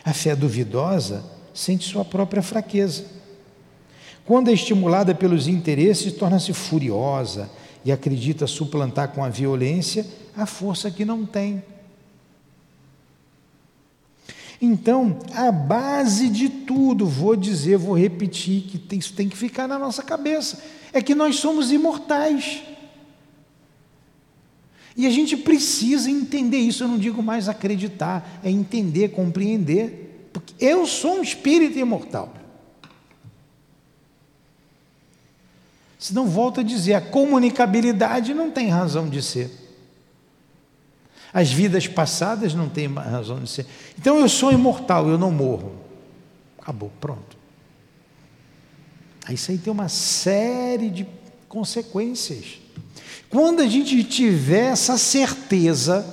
A fé duvidosa sente sua própria fraqueza. Quando é estimulada pelos interesses, torna-se furiosa e acredita suplantar com a violência a força que não tem. Então, a base de tudo, vou dizer, vou repetir, que isso tem que ficar na nossa cabeça, é que nós somos imortais. E a gente precisa entender isso, eu não digo mais acreditar, é entender, compreender. Porque eu sou um espírito imortal. Se não volta a dizer, a comunicabilidade não tem razão de ser. As vidas passadas não têm razão de ser. Então eu sou imortal, eu não morro. Acabou, pronto. Isso aí tem uma série de consequências. Quando a gente tiver essa certeza,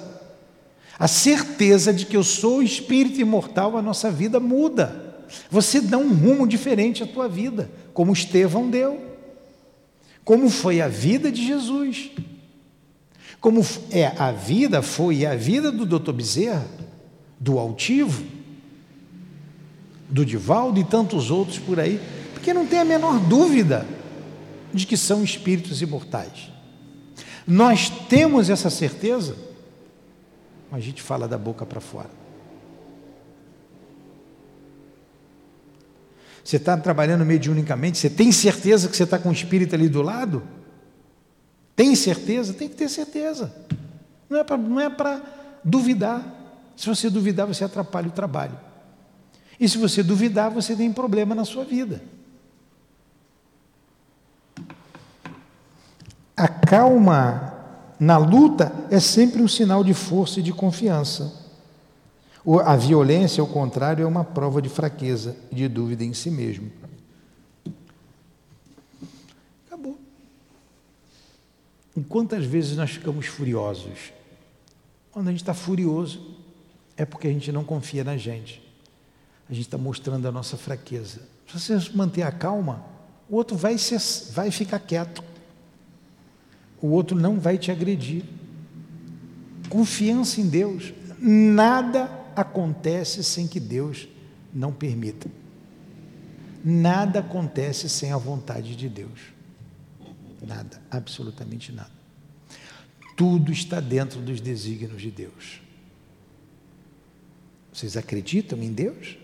a certeza de que eu sou espírito imortal, a nossa vida muda. Você dá um rumo diferente à tua vida, como Estevão deu. Como foi a vida de Jesus. Como é a vida, foi a vida do doutor Bezerra, do Altivo, do Divaldo e tantos outros por aí, porque não tem a menor dúvida de que são espíritos imortais. Nós temos essa certeza, mas a gente fala da boca para fora. Você está trabalhando mediunicamente, você tem certeza que você está com o espírito ali do lado? Tem certeza? Tem que ter certeza. Não é para é duvidar. Se você duvidar, você atrapalha o trabalho. E se você duvidar, você tem problema na sua vida. A calma na luta é sempre um sinal de força e de confiança. A violência, ao contrário, é uma prova de fraqueza e de dúvida em si mesmo. Acabou. E quantas vezes nós ficamos furiosos? Quando a gente está furioso, é porque a gente não confia na gente. A gente está mostrando a nossa fraqueza. Se você manter a calma, o outro vai, ser, vai ficar quieto o outro não vai te agredir. Confiança em Deus. Nada acontece sem que Deus não permita. Nada acontece sem a vontade de Deus. Nada, absolutamente nada. Tudo está dentro dos desígnios de Deus. Vocês acreditam em Deus?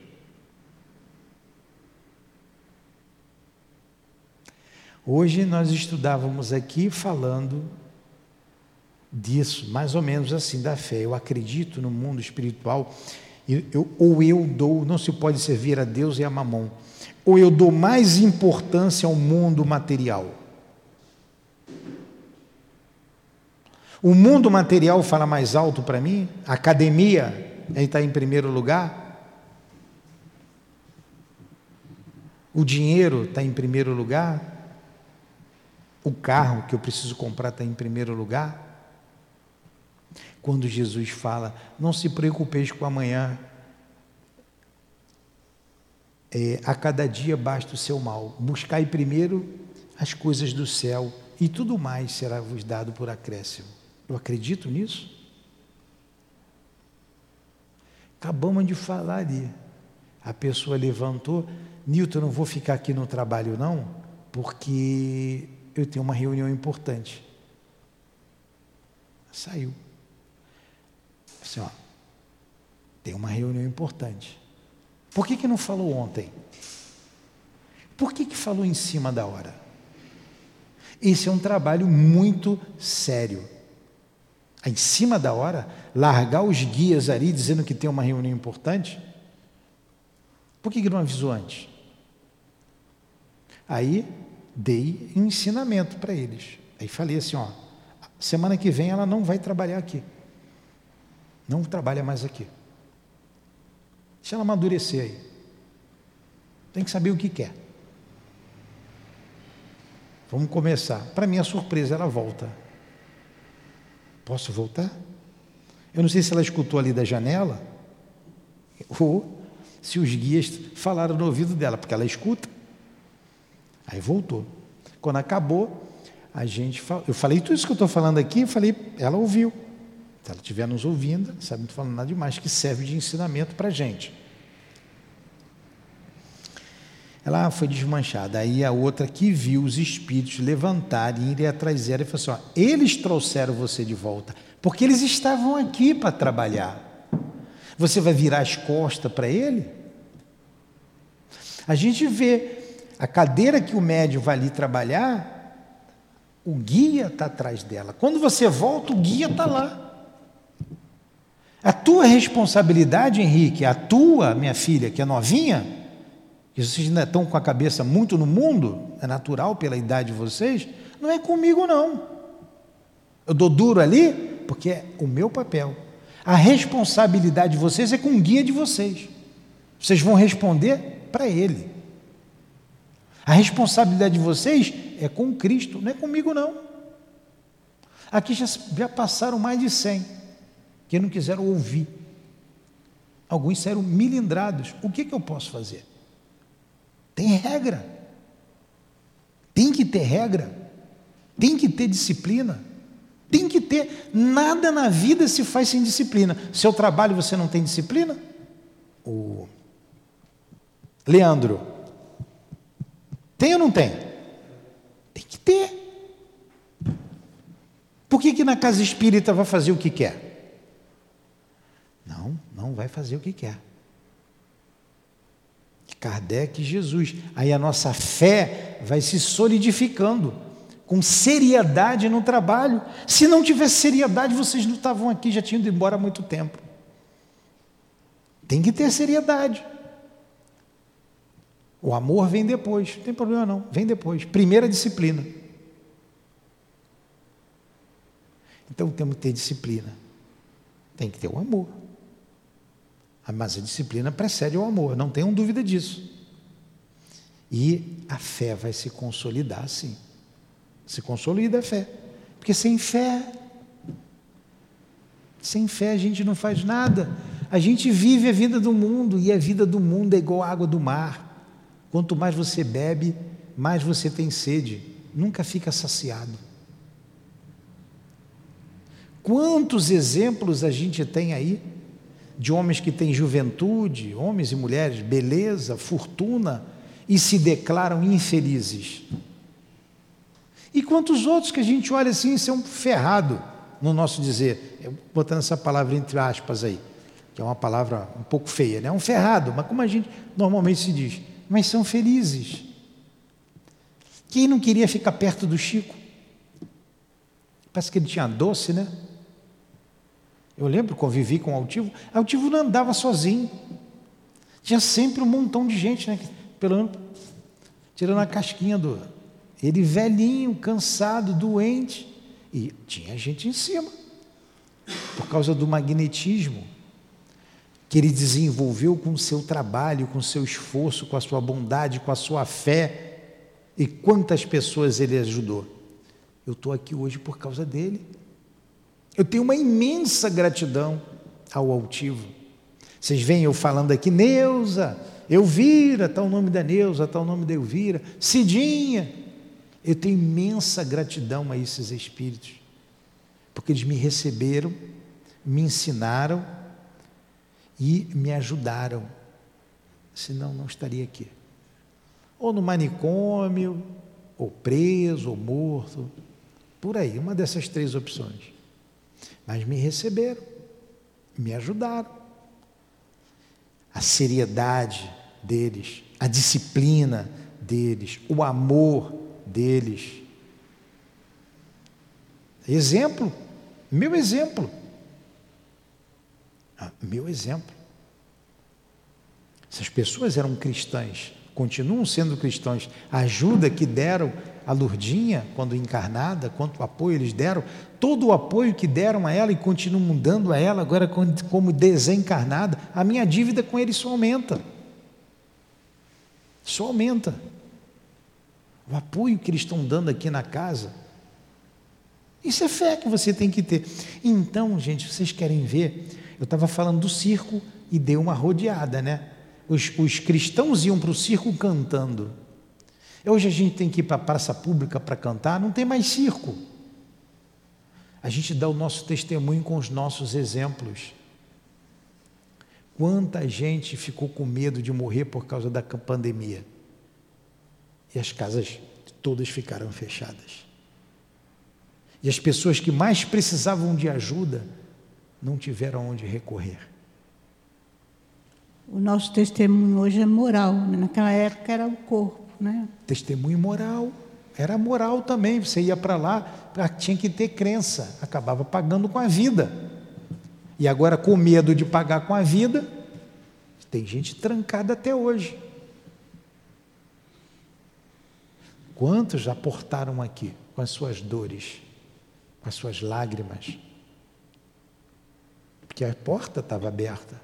Hoje nós estudávamos aqui falando disso, mais ou menos assim, da fé. Eu acredito no mundo espiritual, eu, ou eu dou, não se pode servir a Deus e a mamão, ou eu dou mais importância ao mundo material. O mundo material fala mais alto para mim, a academia está em primeiro lugar, o dinheiro está em primeiro lugar, o carro que eu preciso comprar está em primeiro lugar? Quando Jesus fala, não se preocupeis com amanhã, é, a cada dia basta o seu mal. Buscai primeiro as coisas do céu e tudo mais será vos dado por acréscimo. Eu acredito nisso? Acabamos de falar ali. A pessoa levantou, Nilton, não vou ficar aqui no trabalho não, porque eu tenho uma reunião importante. Saiu. Assim, ó, tem uma reunião importante. Por que, que não falou ontem? Por que, que falou em cima da hora? Esse é um trabalho muito sério. Em cima da hora, largar os guias ali dizendo que tem uma reunião importante? Por que, não avisou antes? Aí dei um ensinamento para eles. Aí falei assim, ó, semana que vem ela não vai trabalhar aqui. Não trabalha mais aqui. Deixa ela amadurecer aí. Tem que saber o que quer. Vamos começar. Para minha surpresa, ela volta. Posso voltar? Eu não sei se ela escutou ali da janela ou se os guias falaram no ouvido dela, porque ela escuta. Aí voltou. Quando acabou, a gente eu falei tudo isso que eu estou falando aqui, falei, ela ouviu. Se ela estiver nos ouvindo, sabe, não estou falando nada demais, que serve de ensinamento para a gente. Ela foi desmanchada. Aí a outra que viu os espíritos levantarem e irem atrás dela e falou assim: ó, eles trouxeram você de volta, porque eles estavam aqui para trabalhar. Você vai virar as costas para ele? A gente vê a cadeira que o médium vai ali trabalhar, o guia está atrás dela. Quando você volta, o guia está lá. tua responsabilidade, Henrique, a tua, minha filha, que é novinha, vocês ainda estão com a cabeça muito no mundo, é natural pela idade de vocês, não é comigo não. Eu dou duro ali porque é o meu papel. A responsabilidade de vocês é com o guia de vocês. Vocês vão responder para ele. A responsabilidade de vocês é com Cristo, não é comigo não. Aqui já, já passaram mais de cem que não quiseram ouvir. Alguns saíram milindrados. O que, que eu posso fazer? Tem regra. Tem que ter regra. Tem que ter disciplina. Tem que ter. Nada na vida se faz sem disciplina. Seu trabalho você não tem disciplina? O Leandro. Tem ou não tem? Tem que ter. Por que, que na casa espírita vai fazer o que quer? Não, não vai fazer o que quer. Kardec e Jesus. Aí a nossa fé vai se solidificando com seriedade no trabalho. Se não tivesse seriedade, vocês não estavam aqui, já tinham ido embora há muito tempo. Tem que ter seriedade. O amor vem depois, não tem problema não, vem depois. Primeira disciplina. Então temos que ter disciplina. Tem que ter o amor. Mas a disciplina precede o amor, não tenham dúvida disso. E a fé vai se consolidar, sim. Se consolida a fé. Porque sem fé, sem fé a gente não faz nada. A gente vive a vida do mundo e a vida do mundo é igual a água do mar. Quanto mais você bebe, mais você tem sede. Nunca fica saciado. Quantos exemplos a gente tem aí de homens que têm juventude, homens e mulheres, beleza, fortuna, e se declaram infelizes? E quantos outros que a gente olha assim são ferrado no nosso dizer, botando essa palavra entre aspas aí, que é uma palavra um pouco feia, né? Um ferrado, mas como a gente normalmente se diz, mas são felizes. Quem não queria ficar perto do Chico? Parece que ele tinha doce, né? Eu lembro, convivi com o Altivo, o Altivo não andava sozinho. Tinha sempre um montão de gente, né? Pelo, tirando a casquinha do, ele velhinho, cansado, doente. E tinha gente em cima. Por causa do magnetismo que ele desenvolveu com o seu trabalho, com o seu esforço, com a sua bondade, com a sua fé. E quantas pessoas ele ajudou. Eu estou aqui hoje por causa dele. Eu tenho uma imensa gratidão ao altivo. Vocês veem eu falando aqui, Neuza, Elvira, está o nome da Neuza, está o nome da Elvira, Cidinha, eu tenho imensa gratidão a esses espíritos, porque eles me receberam, me ensinaram e me ajudaram. Senão, não estaria aqui. Ou no manicômio, ou preso, ou morto, por aí, uma dessas três opções. Mas me receberam, me ajudaram. A seriedade deles, a disciplina deles, o amor deles. Exemplo, meu exemplo. Ah, meu exemplo. Essas pessoas eram cristãs, continuam sendo cristãos. A ajuda que deram a Lurdinha, quando encarnada, quanto apoio eles deram, todo o apoio que deram a ela e continuam dando a ela agora como desencarnada, a minha dívida com eles só aumenta. Só aumenta o apoio que eles estão dando aqui na casa. Isso é fé que você tem que ter. Então, gente, vocês querem ver? Eu estava falando do circo e deu uma rodeada, né? Os, os cristãos iam para o circo cantando. Hoje a gente tem que ir para a praça pública para cantar, não tem mais circo. A gente dá o nosso testemunho com os nossos exemplos. Quanta gente ficou com medo de morrer por causa da pandemia? e as casas todas ficaram fechadas. E as pessoas que mais precisavam de ajuda não tiveram onde recorrer. O nosso testemunho hoje é moral, né? naquela época era o corpo, né? Testemunho moral, era moral também. Você ia para lá, tinha que ter crença, acabava pagando com a vida. E agora, com medo de pagar com a vida, tem gente trancada até hoje. Quantos já portaram aqui com as suas dores, com as suas lágrimas? Porque a porta estava aberta,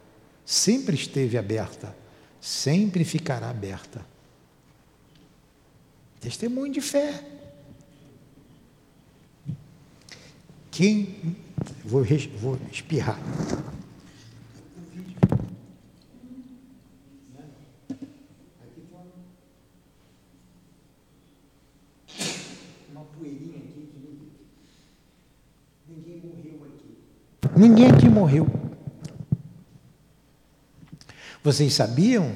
sempre esteve aberta, sempre ficará aberta. Testemunho de fé. Quem. Vou, vou espirrar. Uma poeirinha aqui que ninguém morreu aqui. Ninguém aqui morreu. Vocês sabiam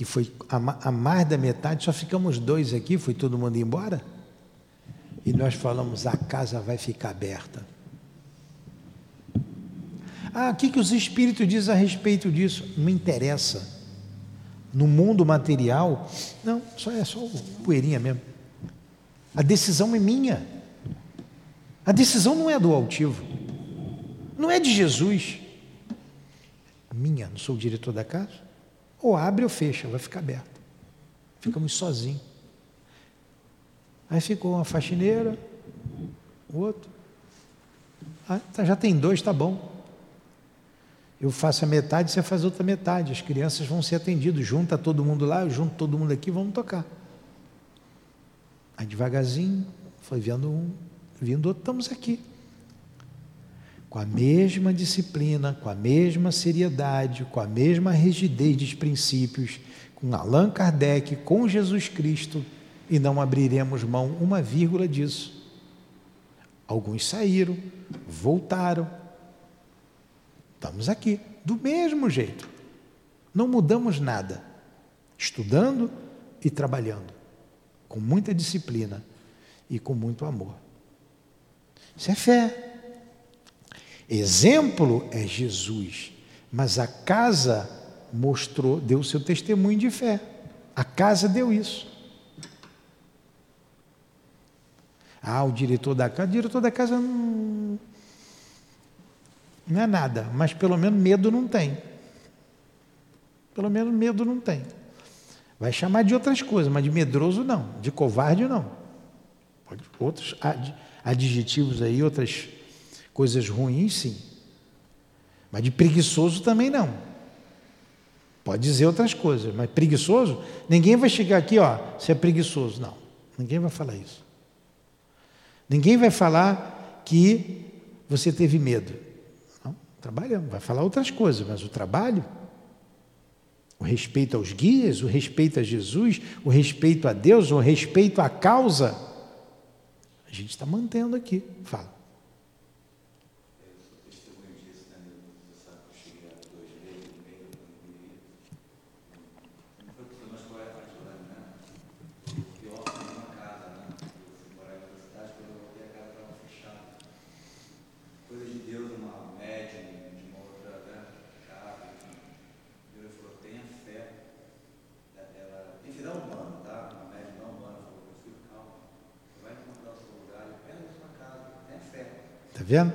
que foi a mais da metade, só ficamos dois aqui, foi todo mundo embora? E nós falamos: a casa vai ficar aberta. Ah, o que, que os espíritos dizem a respeito disso? Não interessa. No mundo material, não, só é só poeirinha mesmo. A decisão é minha. A decisão não é do altivo. Não é de Jesus. Minha, não sou o diretor da casa. Ou abre ou fecha, vai ficar aberta. Ficamos sozinhos. Aí ficou uma faxineira, o outro. Ah, tá, já tem dois, tá bom. Eu faço a metade, você faz outra metade. As crianças vão ser atendidas. Junta todo mundo lá, junto todo mundo aqui, vamos tocar. Aí devagarzinho, foi vendo um, vindo outro, estamos aqui. Com a mesma disciplina, com a mesma seriedade, com a mesma rigidez dos princípios, com Allan Kardec, com Jesus Cristo, e não abriremos mão uma vírgula disso. Alguns saíram, voltaram. Estamos aqui, do mesmo jeito. Não mudamos nada. Estudando e trabalhando, com muita disciplina e com muito amor. Isso é fé. Exemplo é Jesus, mas a casa mostrou, deu seu testemunho de fé. A casa deu isso. Ah, o diretor da casa, o diretor da casa não, não é nada, mas pelo menos medo não tem. Pelo menos medo não tem. Vai chamar de outras coisas, mas de medroso não, de covarde não. Outros adjetivos aí, outras coisas ruins sim. Mas de preguiçoso também não. Pode dizer outras coisas, mas preguiçoso, ninguém vai chegar aqui, ó, se é preguiçoso. Não, ninguém vai falar isso. Ninguém vai falar que você teve medo. Não, trabalhamos, vai falar outras coisas, mas o trabalho, o respeito aos guias, o respeito a Jesus, o respeito a Deus, o respeito à causa, a gente está mantendo aqui. Fala. Vendo?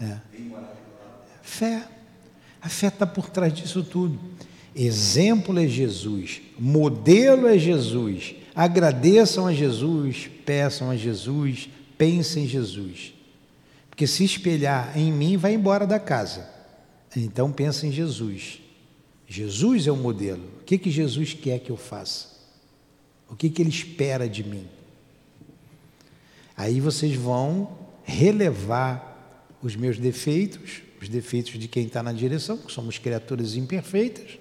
É. Fé. A fé está por trás disso tudo. Exemplo é Jesus, modelo é Jesus. Agradeçam a Jesus, peçam a Jesus, pensem em Jesus. Porque se espelhar em mim, vai embora da casa. Então pensa em Jesus. Jesus é o modelo. O que, que Jesus quer que eu faça? O que, que ele espera de mim? Aí vocês vão relevar os meus defeitos, os defeitos de quem está na direção, que somos criaturas imperfeitas.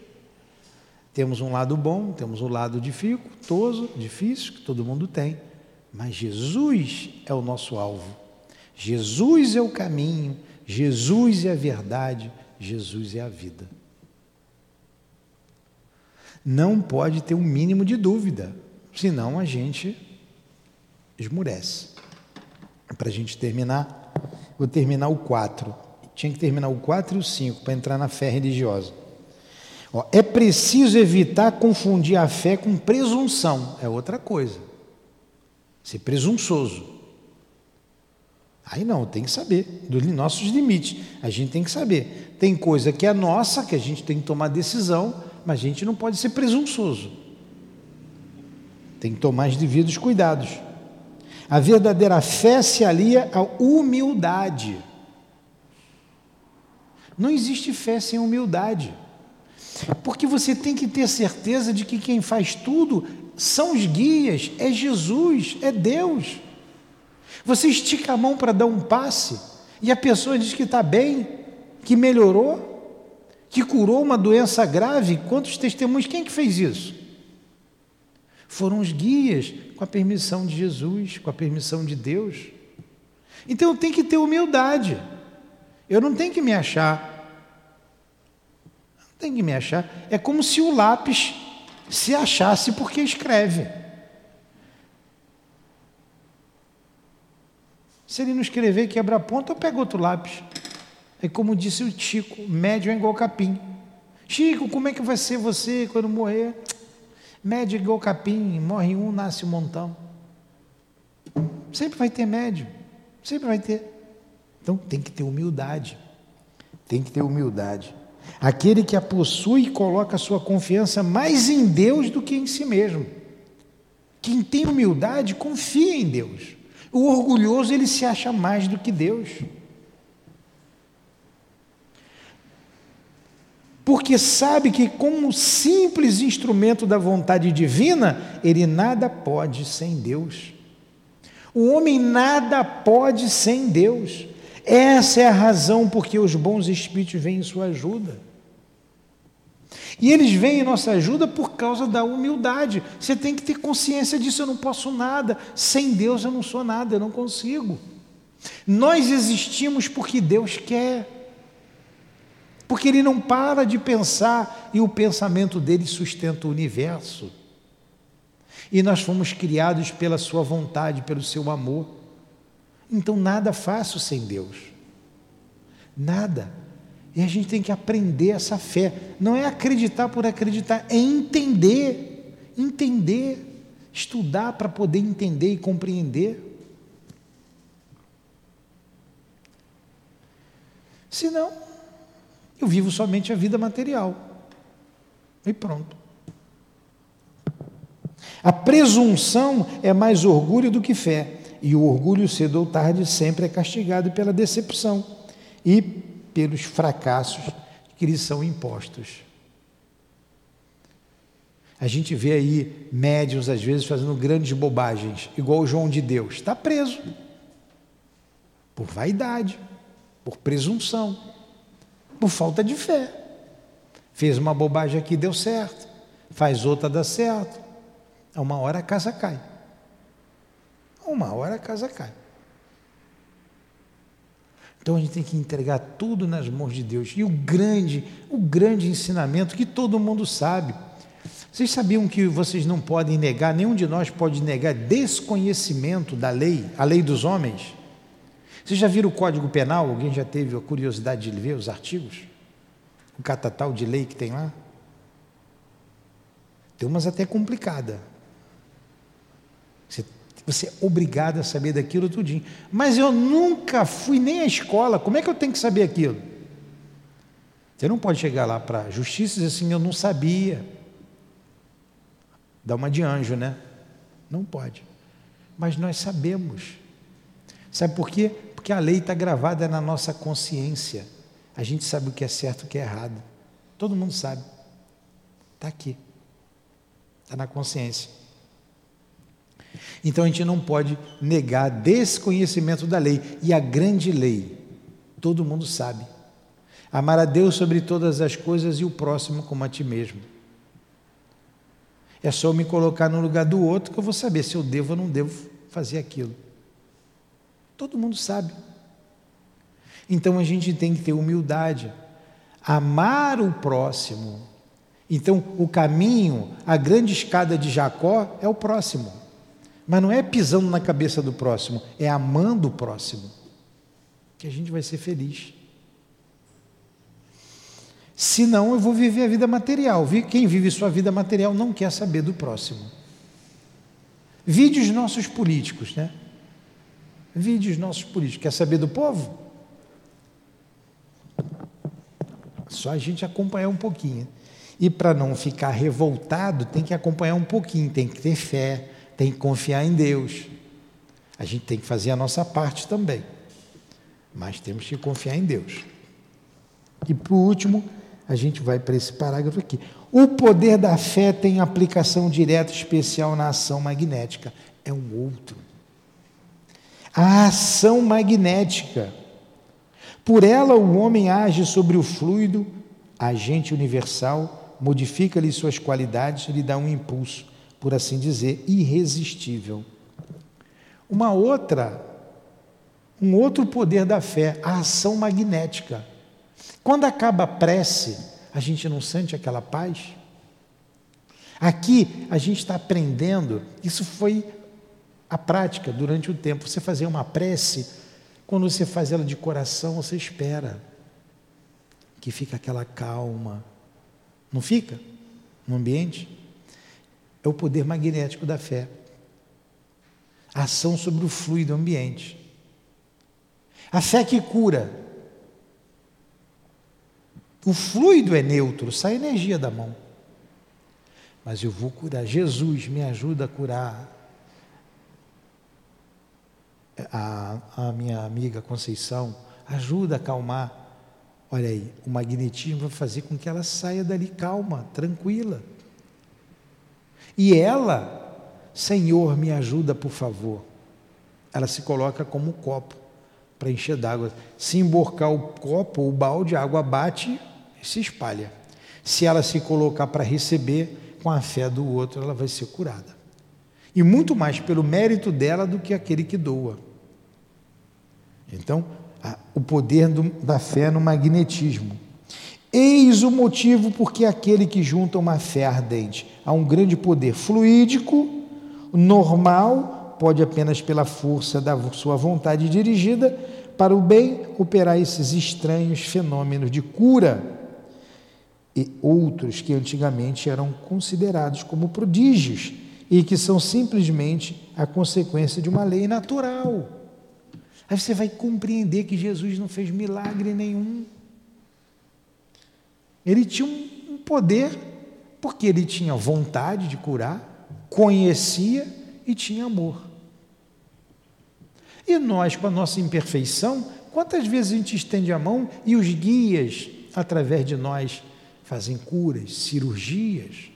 Temos um lado bom, temos um lado dificultoso, difícil, que todo mundo tem. Mas Jesus é o nosso alvo. Jesus é o caminho, Jesus é a verdade, Jesus é a vida. Não pode ter um mínimo de dúvida, senão a gente esmurece para a gente terminar, vou terminar o 4. Tinha que terminar o 4 e o 5 para entrar na fé religiosa. Ó, é preciso evitar confundir a fé com presunção, é outra coisa. Ser presunçoso. Aí não, tem que saber dos nossos limites. A gente tem que saber. Tem coisa que é nossa, que a gente tem que tomar decisão, mas a gente não pode ser presunçoso. Tem que tomar os devidos cuidados. A verdadeira fé se alia à humildade. Não existe fé sem humildade. Porque você tem que ter certeza de que quem faz tudo são os guias, é Jesus, é Deus. Você estica a mão para dar um passe e a pessoa diz que está bem, que melhorou, que curou uma doença grave. Quantos testemunhos? Quem que fez isso? Foram os guias, com a permissão de Jesus, com a permissão de Deus. Então eu tenho que ter humildade. Eu não tenho que me achar. Não tenho que me achar. É como se o lápis se achasse porque escreve. Se ele não escrever quebra a ponta, eu pego outro lápis. É como disse o Chico, médio é igual capim. Chico, como é que vai ser você quando morrer? Médio é igual capim, morre um, nasce um montão. Sempre vai ter médio, sempre vai ter. Então tem que ter humildade. Tem que ter humildade. Aquele que a possui coloca sua confiança mais em Deus do que em si mesmo. Quem tem humildade confia em Deus. O orgulhoso, ele se acha mais do que Deus. Porque sabe que, como simples instrumento da vontade divina, ele nada pode sem Deus. O homem nada pode sem Deus. Essa é a razão porque os bons espíritos vêm em sua ajuda. E eles vêm em nossa ajuda por causa da humildade. Você tem que ter consciência disso. Eu não posso nada. Sem Deus eu não sou nada, eu não consigo. Nós existimos porque Deus quer. Porque Ele não para de pensar e o pensamento dele sustenta o universo. E nós fomos criados pela Sua vontade, pelo Seu amor. Então nada faço sem Deus. Nada. E a gente tem que aprender essa fé. Não é acreditar por acreditar, é entender. Entender. Estudar para poder entender e compreender. Senão, eu vivo somente a vida material. E pronto. A presunção é mais orgulho do que fé, e o orgulho, cedo ou tarde, sempre é castigado pela decepção. E pelos fracassos que lhes são impostos. A gente vê aí médiums, às vezes, fazendo grandes bobagens, igual o João de Deus. Está preso. Por vaidade, por presunção, por falta de fé. Fez uma bobagem aqui, deu certo. Faz outra, dá certo. A uma hora a casa cai. Uma hora a casa cai. Então a gente tem que entregar tudo nas mãos de Deus. E o grande, o grande ensinamento que todo mundo sabe. Vocês sabiam que vocês não podem negar, nenhum de nós pode negar desconhecimento da lei, a lei dos homens? Vocês já viram o Código Penal? Alguém já teve a curiosidade de ver os artigos? O catatal de lei que tem lá? Tem umas até complicada. Você você é obrigado a saber daquilo tudinho. Mas eu nunca fui nem à escola, como é que eu tenho que saber aquilo? Você não pode chegar lá para a justiça e dizer assim, eu não sabia. Dá uma de anjo, né? Não pode. Mas nós sabemos. Sabe por quê? Porque a lei está gravada na nossa consciência. A gente sabe o que é certo e o que é errado. Todo mundo sabe. Está aqui. Está na consciência. Então a gente não pode negar desconhecimento da lei. E a grande lei, todo mundo sabe. Amar a Deus sobre todas as coisas e o próximo como a ti mesmo. É só me colocar no lugar do outro que eu vou saber se eu devo ou não devo fazer aquilo. Todo mundo sabe. Então a gente tem que ter humildade. Amar o próximo. Então o caminho, a grande escada de Jacó é o próximo. Mas não é pisando na cabeça do próximo, é amando o próximo, que a gente vai ser feliz. Senão eu vou viver a vida material. Quem vive sua vida material não quer saber do próximo. Vide os nossos políticos, né? Vide os nossos políticos. Quer saber do povo? Só a gente acompanhar um pouquinho. E para não ficar revoltado, tem que acompanhar um pouquinho, tem que ter fé, tem que confiar em Deus. A gente tem que fazer a nossa parte também. Mas temos que confiar em Deus. E por último, a gente vai para esse parágrafo aqui. O poder da fé tem aplicação direta especial na ação magnética. É um outro. A ação magnética. Por ela, o homem age sobre o fluido, agente universal, modifica-lhe suas qualidades, lhe dá um impulso, por assim dizer, irresistível. Uma outra, um outro poder da fé, a ação magnética. Quando acaba a prece, a gente não sente aquela paz? Aqui a gente está aprendendo, isso foi a prática durante o tempo. Você fazer uma prece, quando você faz ela de coração, você espera que fica aquela calma. Não fica? No ambiente? É o poder magnético da fé. A ação sobre o fluido ambiente. A fé que cura. O fluido é neutro, sai energia da mão. Mas eu vou curar. Jesus me ajuda a curar. A, a minha amiga Conceição ajuda a acalmar. Olha aí, o magnetismo vai fazer com que ela saia dali calma, tranquila. E ela, Senhor, me ajuda, por favor. Ela se coloca como um copo para encher d'água. Se emborcar o copo, o balde, a água bate, se espalha. Se ela se colocar para receber, com a fé do outro, ela vai ser curada. E muito mais pelo mérito dela do que aquele que doa. Então, a, o poder do, da fé no magnetismo. Eis o motivo porque aquele que junta uma fé ardente a um grande poder fluídico, normal, pode apenas pela força da sua vontade dirigida para o bem operar esses estranhos fenômenos de cura e outros que antigamente eram considerados como prodígios e que são simplesmente a consequência de uma lei natural. Aí você vai compreender que Jesus não fez milagre nenhum. Ele tinha um poder, porque ele tinha vontade de curar, conhecia e tinha amor. E nós, com a nossa imperfeição, quantas vezes a gente estende a mão e os guias, através de nós, fazem curas, cirurgias,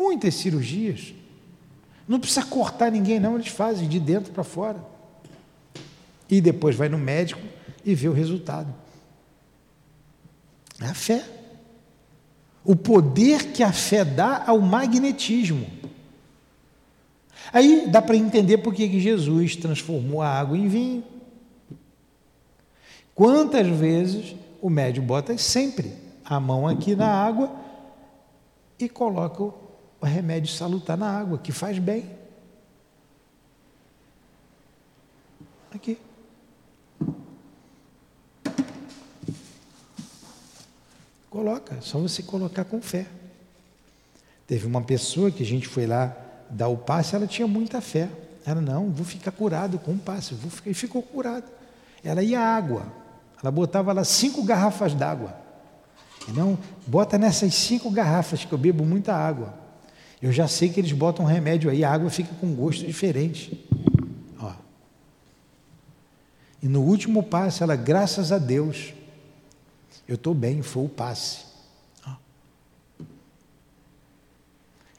muitas cirurgias. Não precisa cortar ninguém, não, eles fazem de dentro para fora. E depois vai no médico e vê o resultado. É a fé. O poder que a fé dá ao magnetismo. Aí dá para entender por que Jesus transformou a água em vinho. Quantas vezes o médium bota sempre a mão aqui na água e coloca o remédio salutar na água, que faz bem. Aqui. Coloca, só você colocar com fé. Teve uma pessoa que a gente foi lá dar o passe, ela tinha muita fé. Ela, não, vou ficar curado com o passe, vou ficar, e ficou curado. Ela ia água, ela botava lá cinco garrafas d'água. Não, bota nessas cinco garrafas que eu bebo muita água. Eu já sei que eles botam remédio aí, a água fica com gosto diferente. Ó. E no último passe, ela, graças a Deus, eu estou bem, foi o passe. Ó.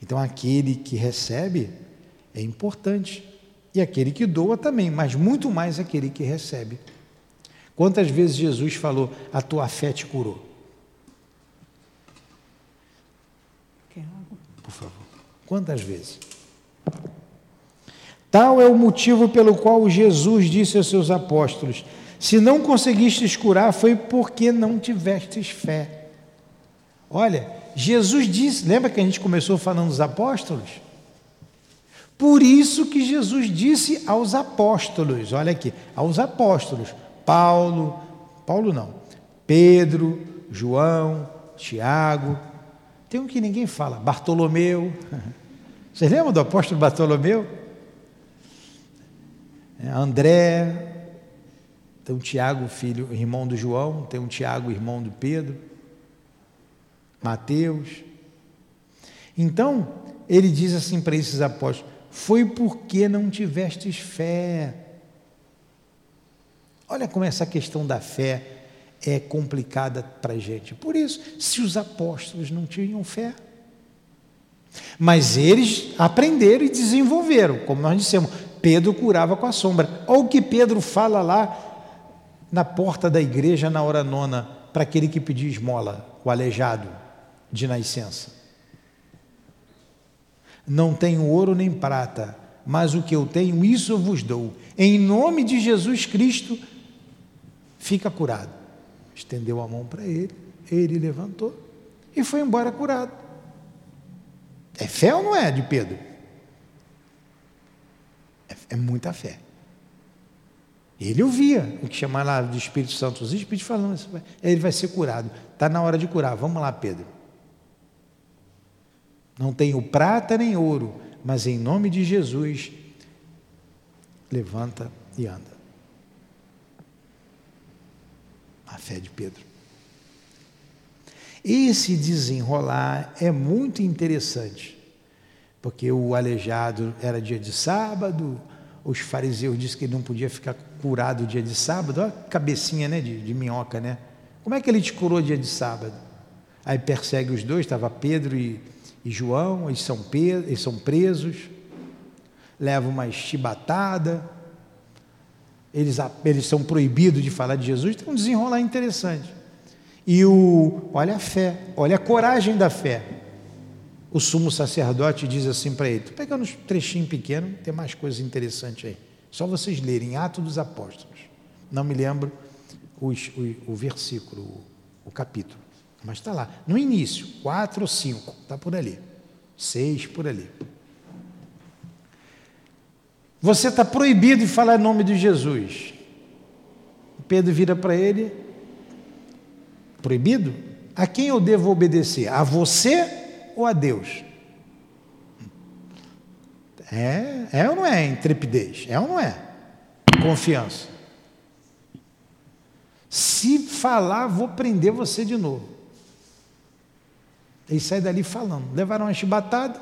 Então aquele que recebe é importante. E aquele que doa também, mas muito mais aquele que recebe. Quantas vezes Jesus falou, a tua fé te curou? Por favor. Quantas vezes? Tal é o motivo pelo qual Jesus disse aos seus apóstolos: Se não conseguistes curar, foi porque não tivestes fé. Olha, Jesus disse, lembra que a gente começou falando dos apóstolos? Por isso que Jesus disse aos apóstolos, olha aqui, aos apóstolos, Paulo, Paulo não, Pedro, João, Tiago, tem um que ninguém fala, Bartolomeu. Vocês lembram do apóstolo Bartolomeu? é, André, tem um Tiago, filho, irmão do João, tem um Tiago, irmão do Pedro, Mateus. Então, ele diz assim para esses apóstolos: Foi porque não tivestes fé. Olha como essa questão da fé é complicada para a gente. Por isso, se os apóstolos não tinham fé, mas eles aprenderam e desenvolveram, como nós dissemos, Pedro curava com a sombra. Olha o que Pedro fala lá na porta da igreja na hora nona, para aquele que pedia esmola, o aleijado de nascença. Não tenho ouro nem prata, mas o que eu tenho, isso eu vos dou. Em nome de Jesus Cristo, fica curado. Estendeu a mão para ele, ele levantou e foi embora curado. É fé ou não é de Pedro? É, é muita fé. Ele ouvia o que chamava lá do Espírito Santo, os Espíritos falando, ele vai ser curado. Está na hora de curar. Vamos lá, Pedro. Não tenho prata nem ouro, mas em nome de Jesus, levanta e anda. A fé de Pedro. Esse desenrolar é muito interessante, porque o aleijado era dia de sábado, os fariseus disseram que ele não podia ficar curado dia de sábado, olha a cabecinha né, de, de minhoca, né? Como é que ele te curou dia de sábado? Aí persegue os dois, estava Pedro e, e João, eles são, eles são presos, levam uma chibatada, eles, eles são proibidos de falar de Jesus, tem um desenrolar interessante. E o, olha a fé, olha a coragem da fé. O sumo sacerdote diz assim para ele: estou pegando um trechinho pequeno, tem mais coisas interessantes aí. Só vocês lerem Atos dos Apóstolos. Não me lembro os, o, o, versículo, o, o capítulo. Mas está lá. No início, quatro ou cinco, está por ali. Seis por ali. Você está proibido de falar em nome de Jesus. Pedro vira para ele, Proibido? A quem eu devo obedecer? A você ou a Deus? É, é ou não é intrepidez? É ou não é? Confiança. Se falar, vou prender você de novo. Eles saem dali falando. Levaram uma chibatada.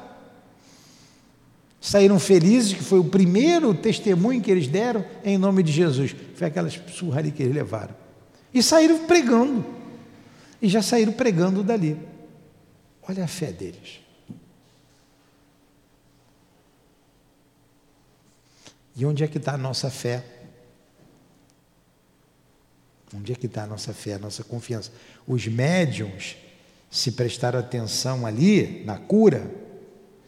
Saíram felizes, que foi o primeiro testemunho que eles deram em nome de Jesus. Foi aquelas surra ali que eles levaram. E saíram pregando e já saíram pregando dali. Olha a fé deles. E onde é que está a nossa fé? Onde é que está a nossa fé, a nossa confiança? Os médiums, se prestaram atenção ali na cura,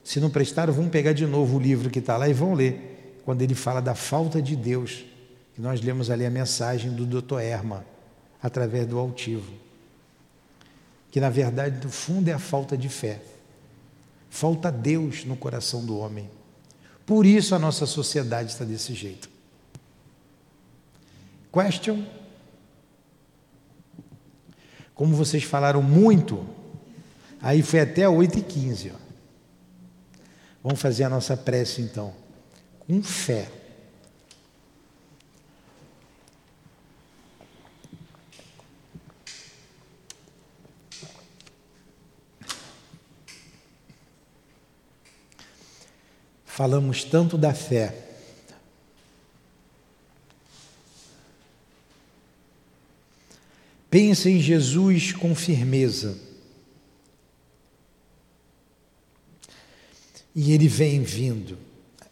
se não prestaram, vão pegar de novo o livro que está lá e vão ler. Quando ele fala da falta de Deus, que nós lemos ali a mensagem do Dr. Erma, através do altivo que na verdade, no fundo, é a falta de fé. Falta Deus no coração do homem. Por isso a nossa sociedade está desse jeito. Question? Como vocês falaram muito, aí foi até 8h15. Vamos fazer a nossa prece então. Com fé. falamos tanto da fé. Pense em Jesus com firmeza. E ele vem vindo,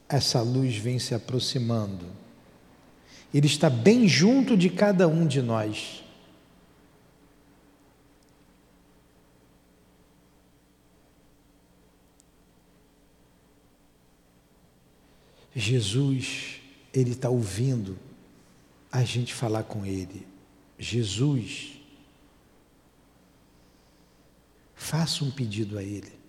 essa luz vem se aproximando. Ele está bem junto de cada um de nós. Jesus, Ele está ouvindo a gente falar com Ele. Jesus, faça um pedido a Ele.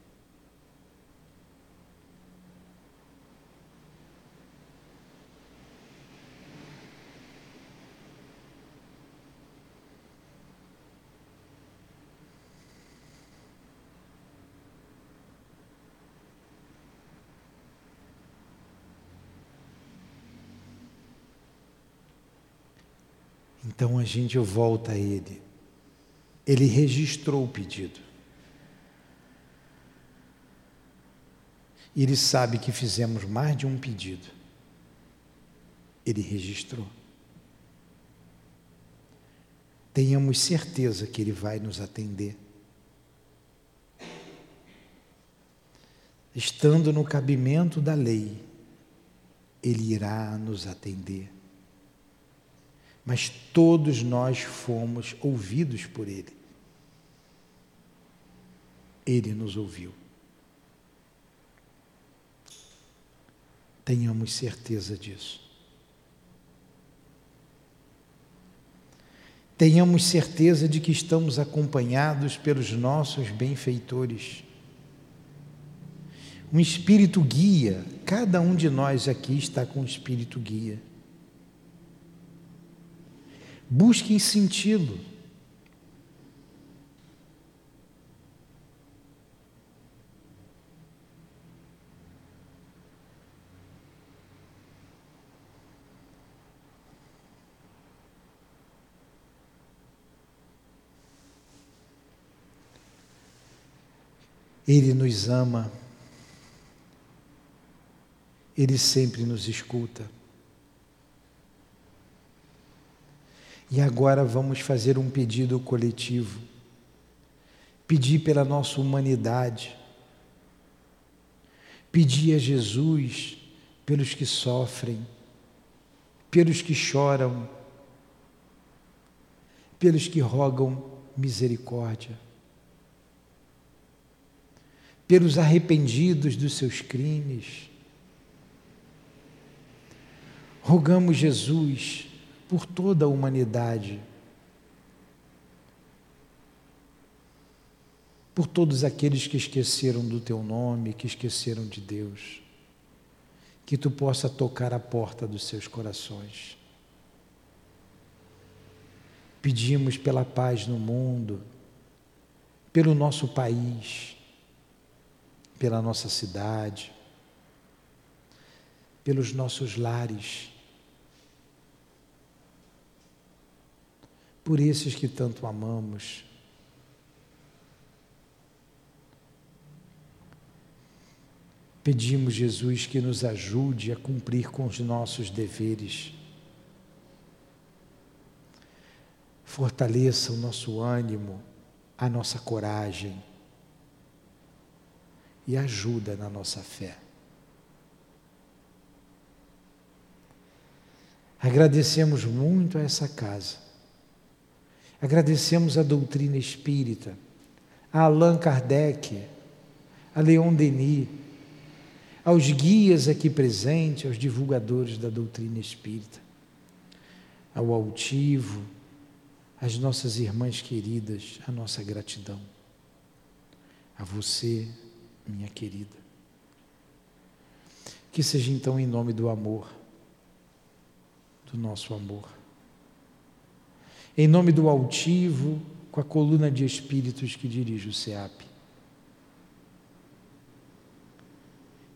Então a gente volta a Ele. Ele registrou o pedido. Ele sabe que fizemos mais de um pedido. Ele registrou. Tenhamos certeza que Ele vai nos atender. Estando no cabimento da lei, Ele irá nos atender. Mas todos nós fomos ouvidos por Ele. Ele nos ouviu. Tenhamos certeza disso. Tenhamos certeza de que estamos acompanhados pelos nossos benfeitores. Um espírito guia, cada um de nós aqui está com um espírito guia. Busquem senti-lo. Ele nos ama, Ele sempre nos escuta. E agora vamos fazer um pedido coletivo. Pedir pela nossa humanidade. Pedir a Jesus pelos que sofrem, pelos que choram, pelos que rogam misericórdia pelos arrependidos dos seus crimes. Rogamos Jesus por toda a humanidade, por todos aqueles que esqueceram do teu nome, que esqueceram de Deus, que tu possa tocar a porta dos seus corações. Pedimos pela paz no mundo, pelo nosso país, pela nossa cidade, pelos nossos lares, por esses que tanto amamos. Pedimos, Jesus, que nos ajude a cumprir com os nossos deveres. Fortaleça o nosso ânimo, a nossa coragem e ajuda na nossa fé. Agradecemos muito a essa casa. Agradecemos a doutrina espírita, a Allan Kardec, a Leon Denis, aos guias aqui presentes, aos divulgadores da doutrina espírita, ao altivo, às nossas irmãs queridas, a nossa gratidão. A você, minha querida. Que seja então em nome do amor, do nosso amor. Em nome do altivo, com a coluna de espíritos que dirige o SEAP.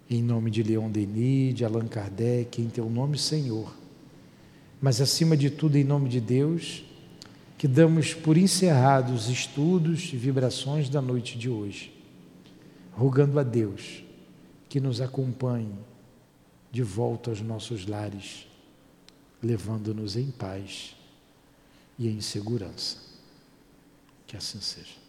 Em nome de Leon Denis, de Allan Kardec, em teu nome, Senhor. Mas acima de tudo, em nome de Deus, que damos por encerrados os estudos e vibrações da noite de hoje rogando a Deus que nos acompanhe de volta aos nossos lares, levando-nos em paz e em segurança. Que assim seja.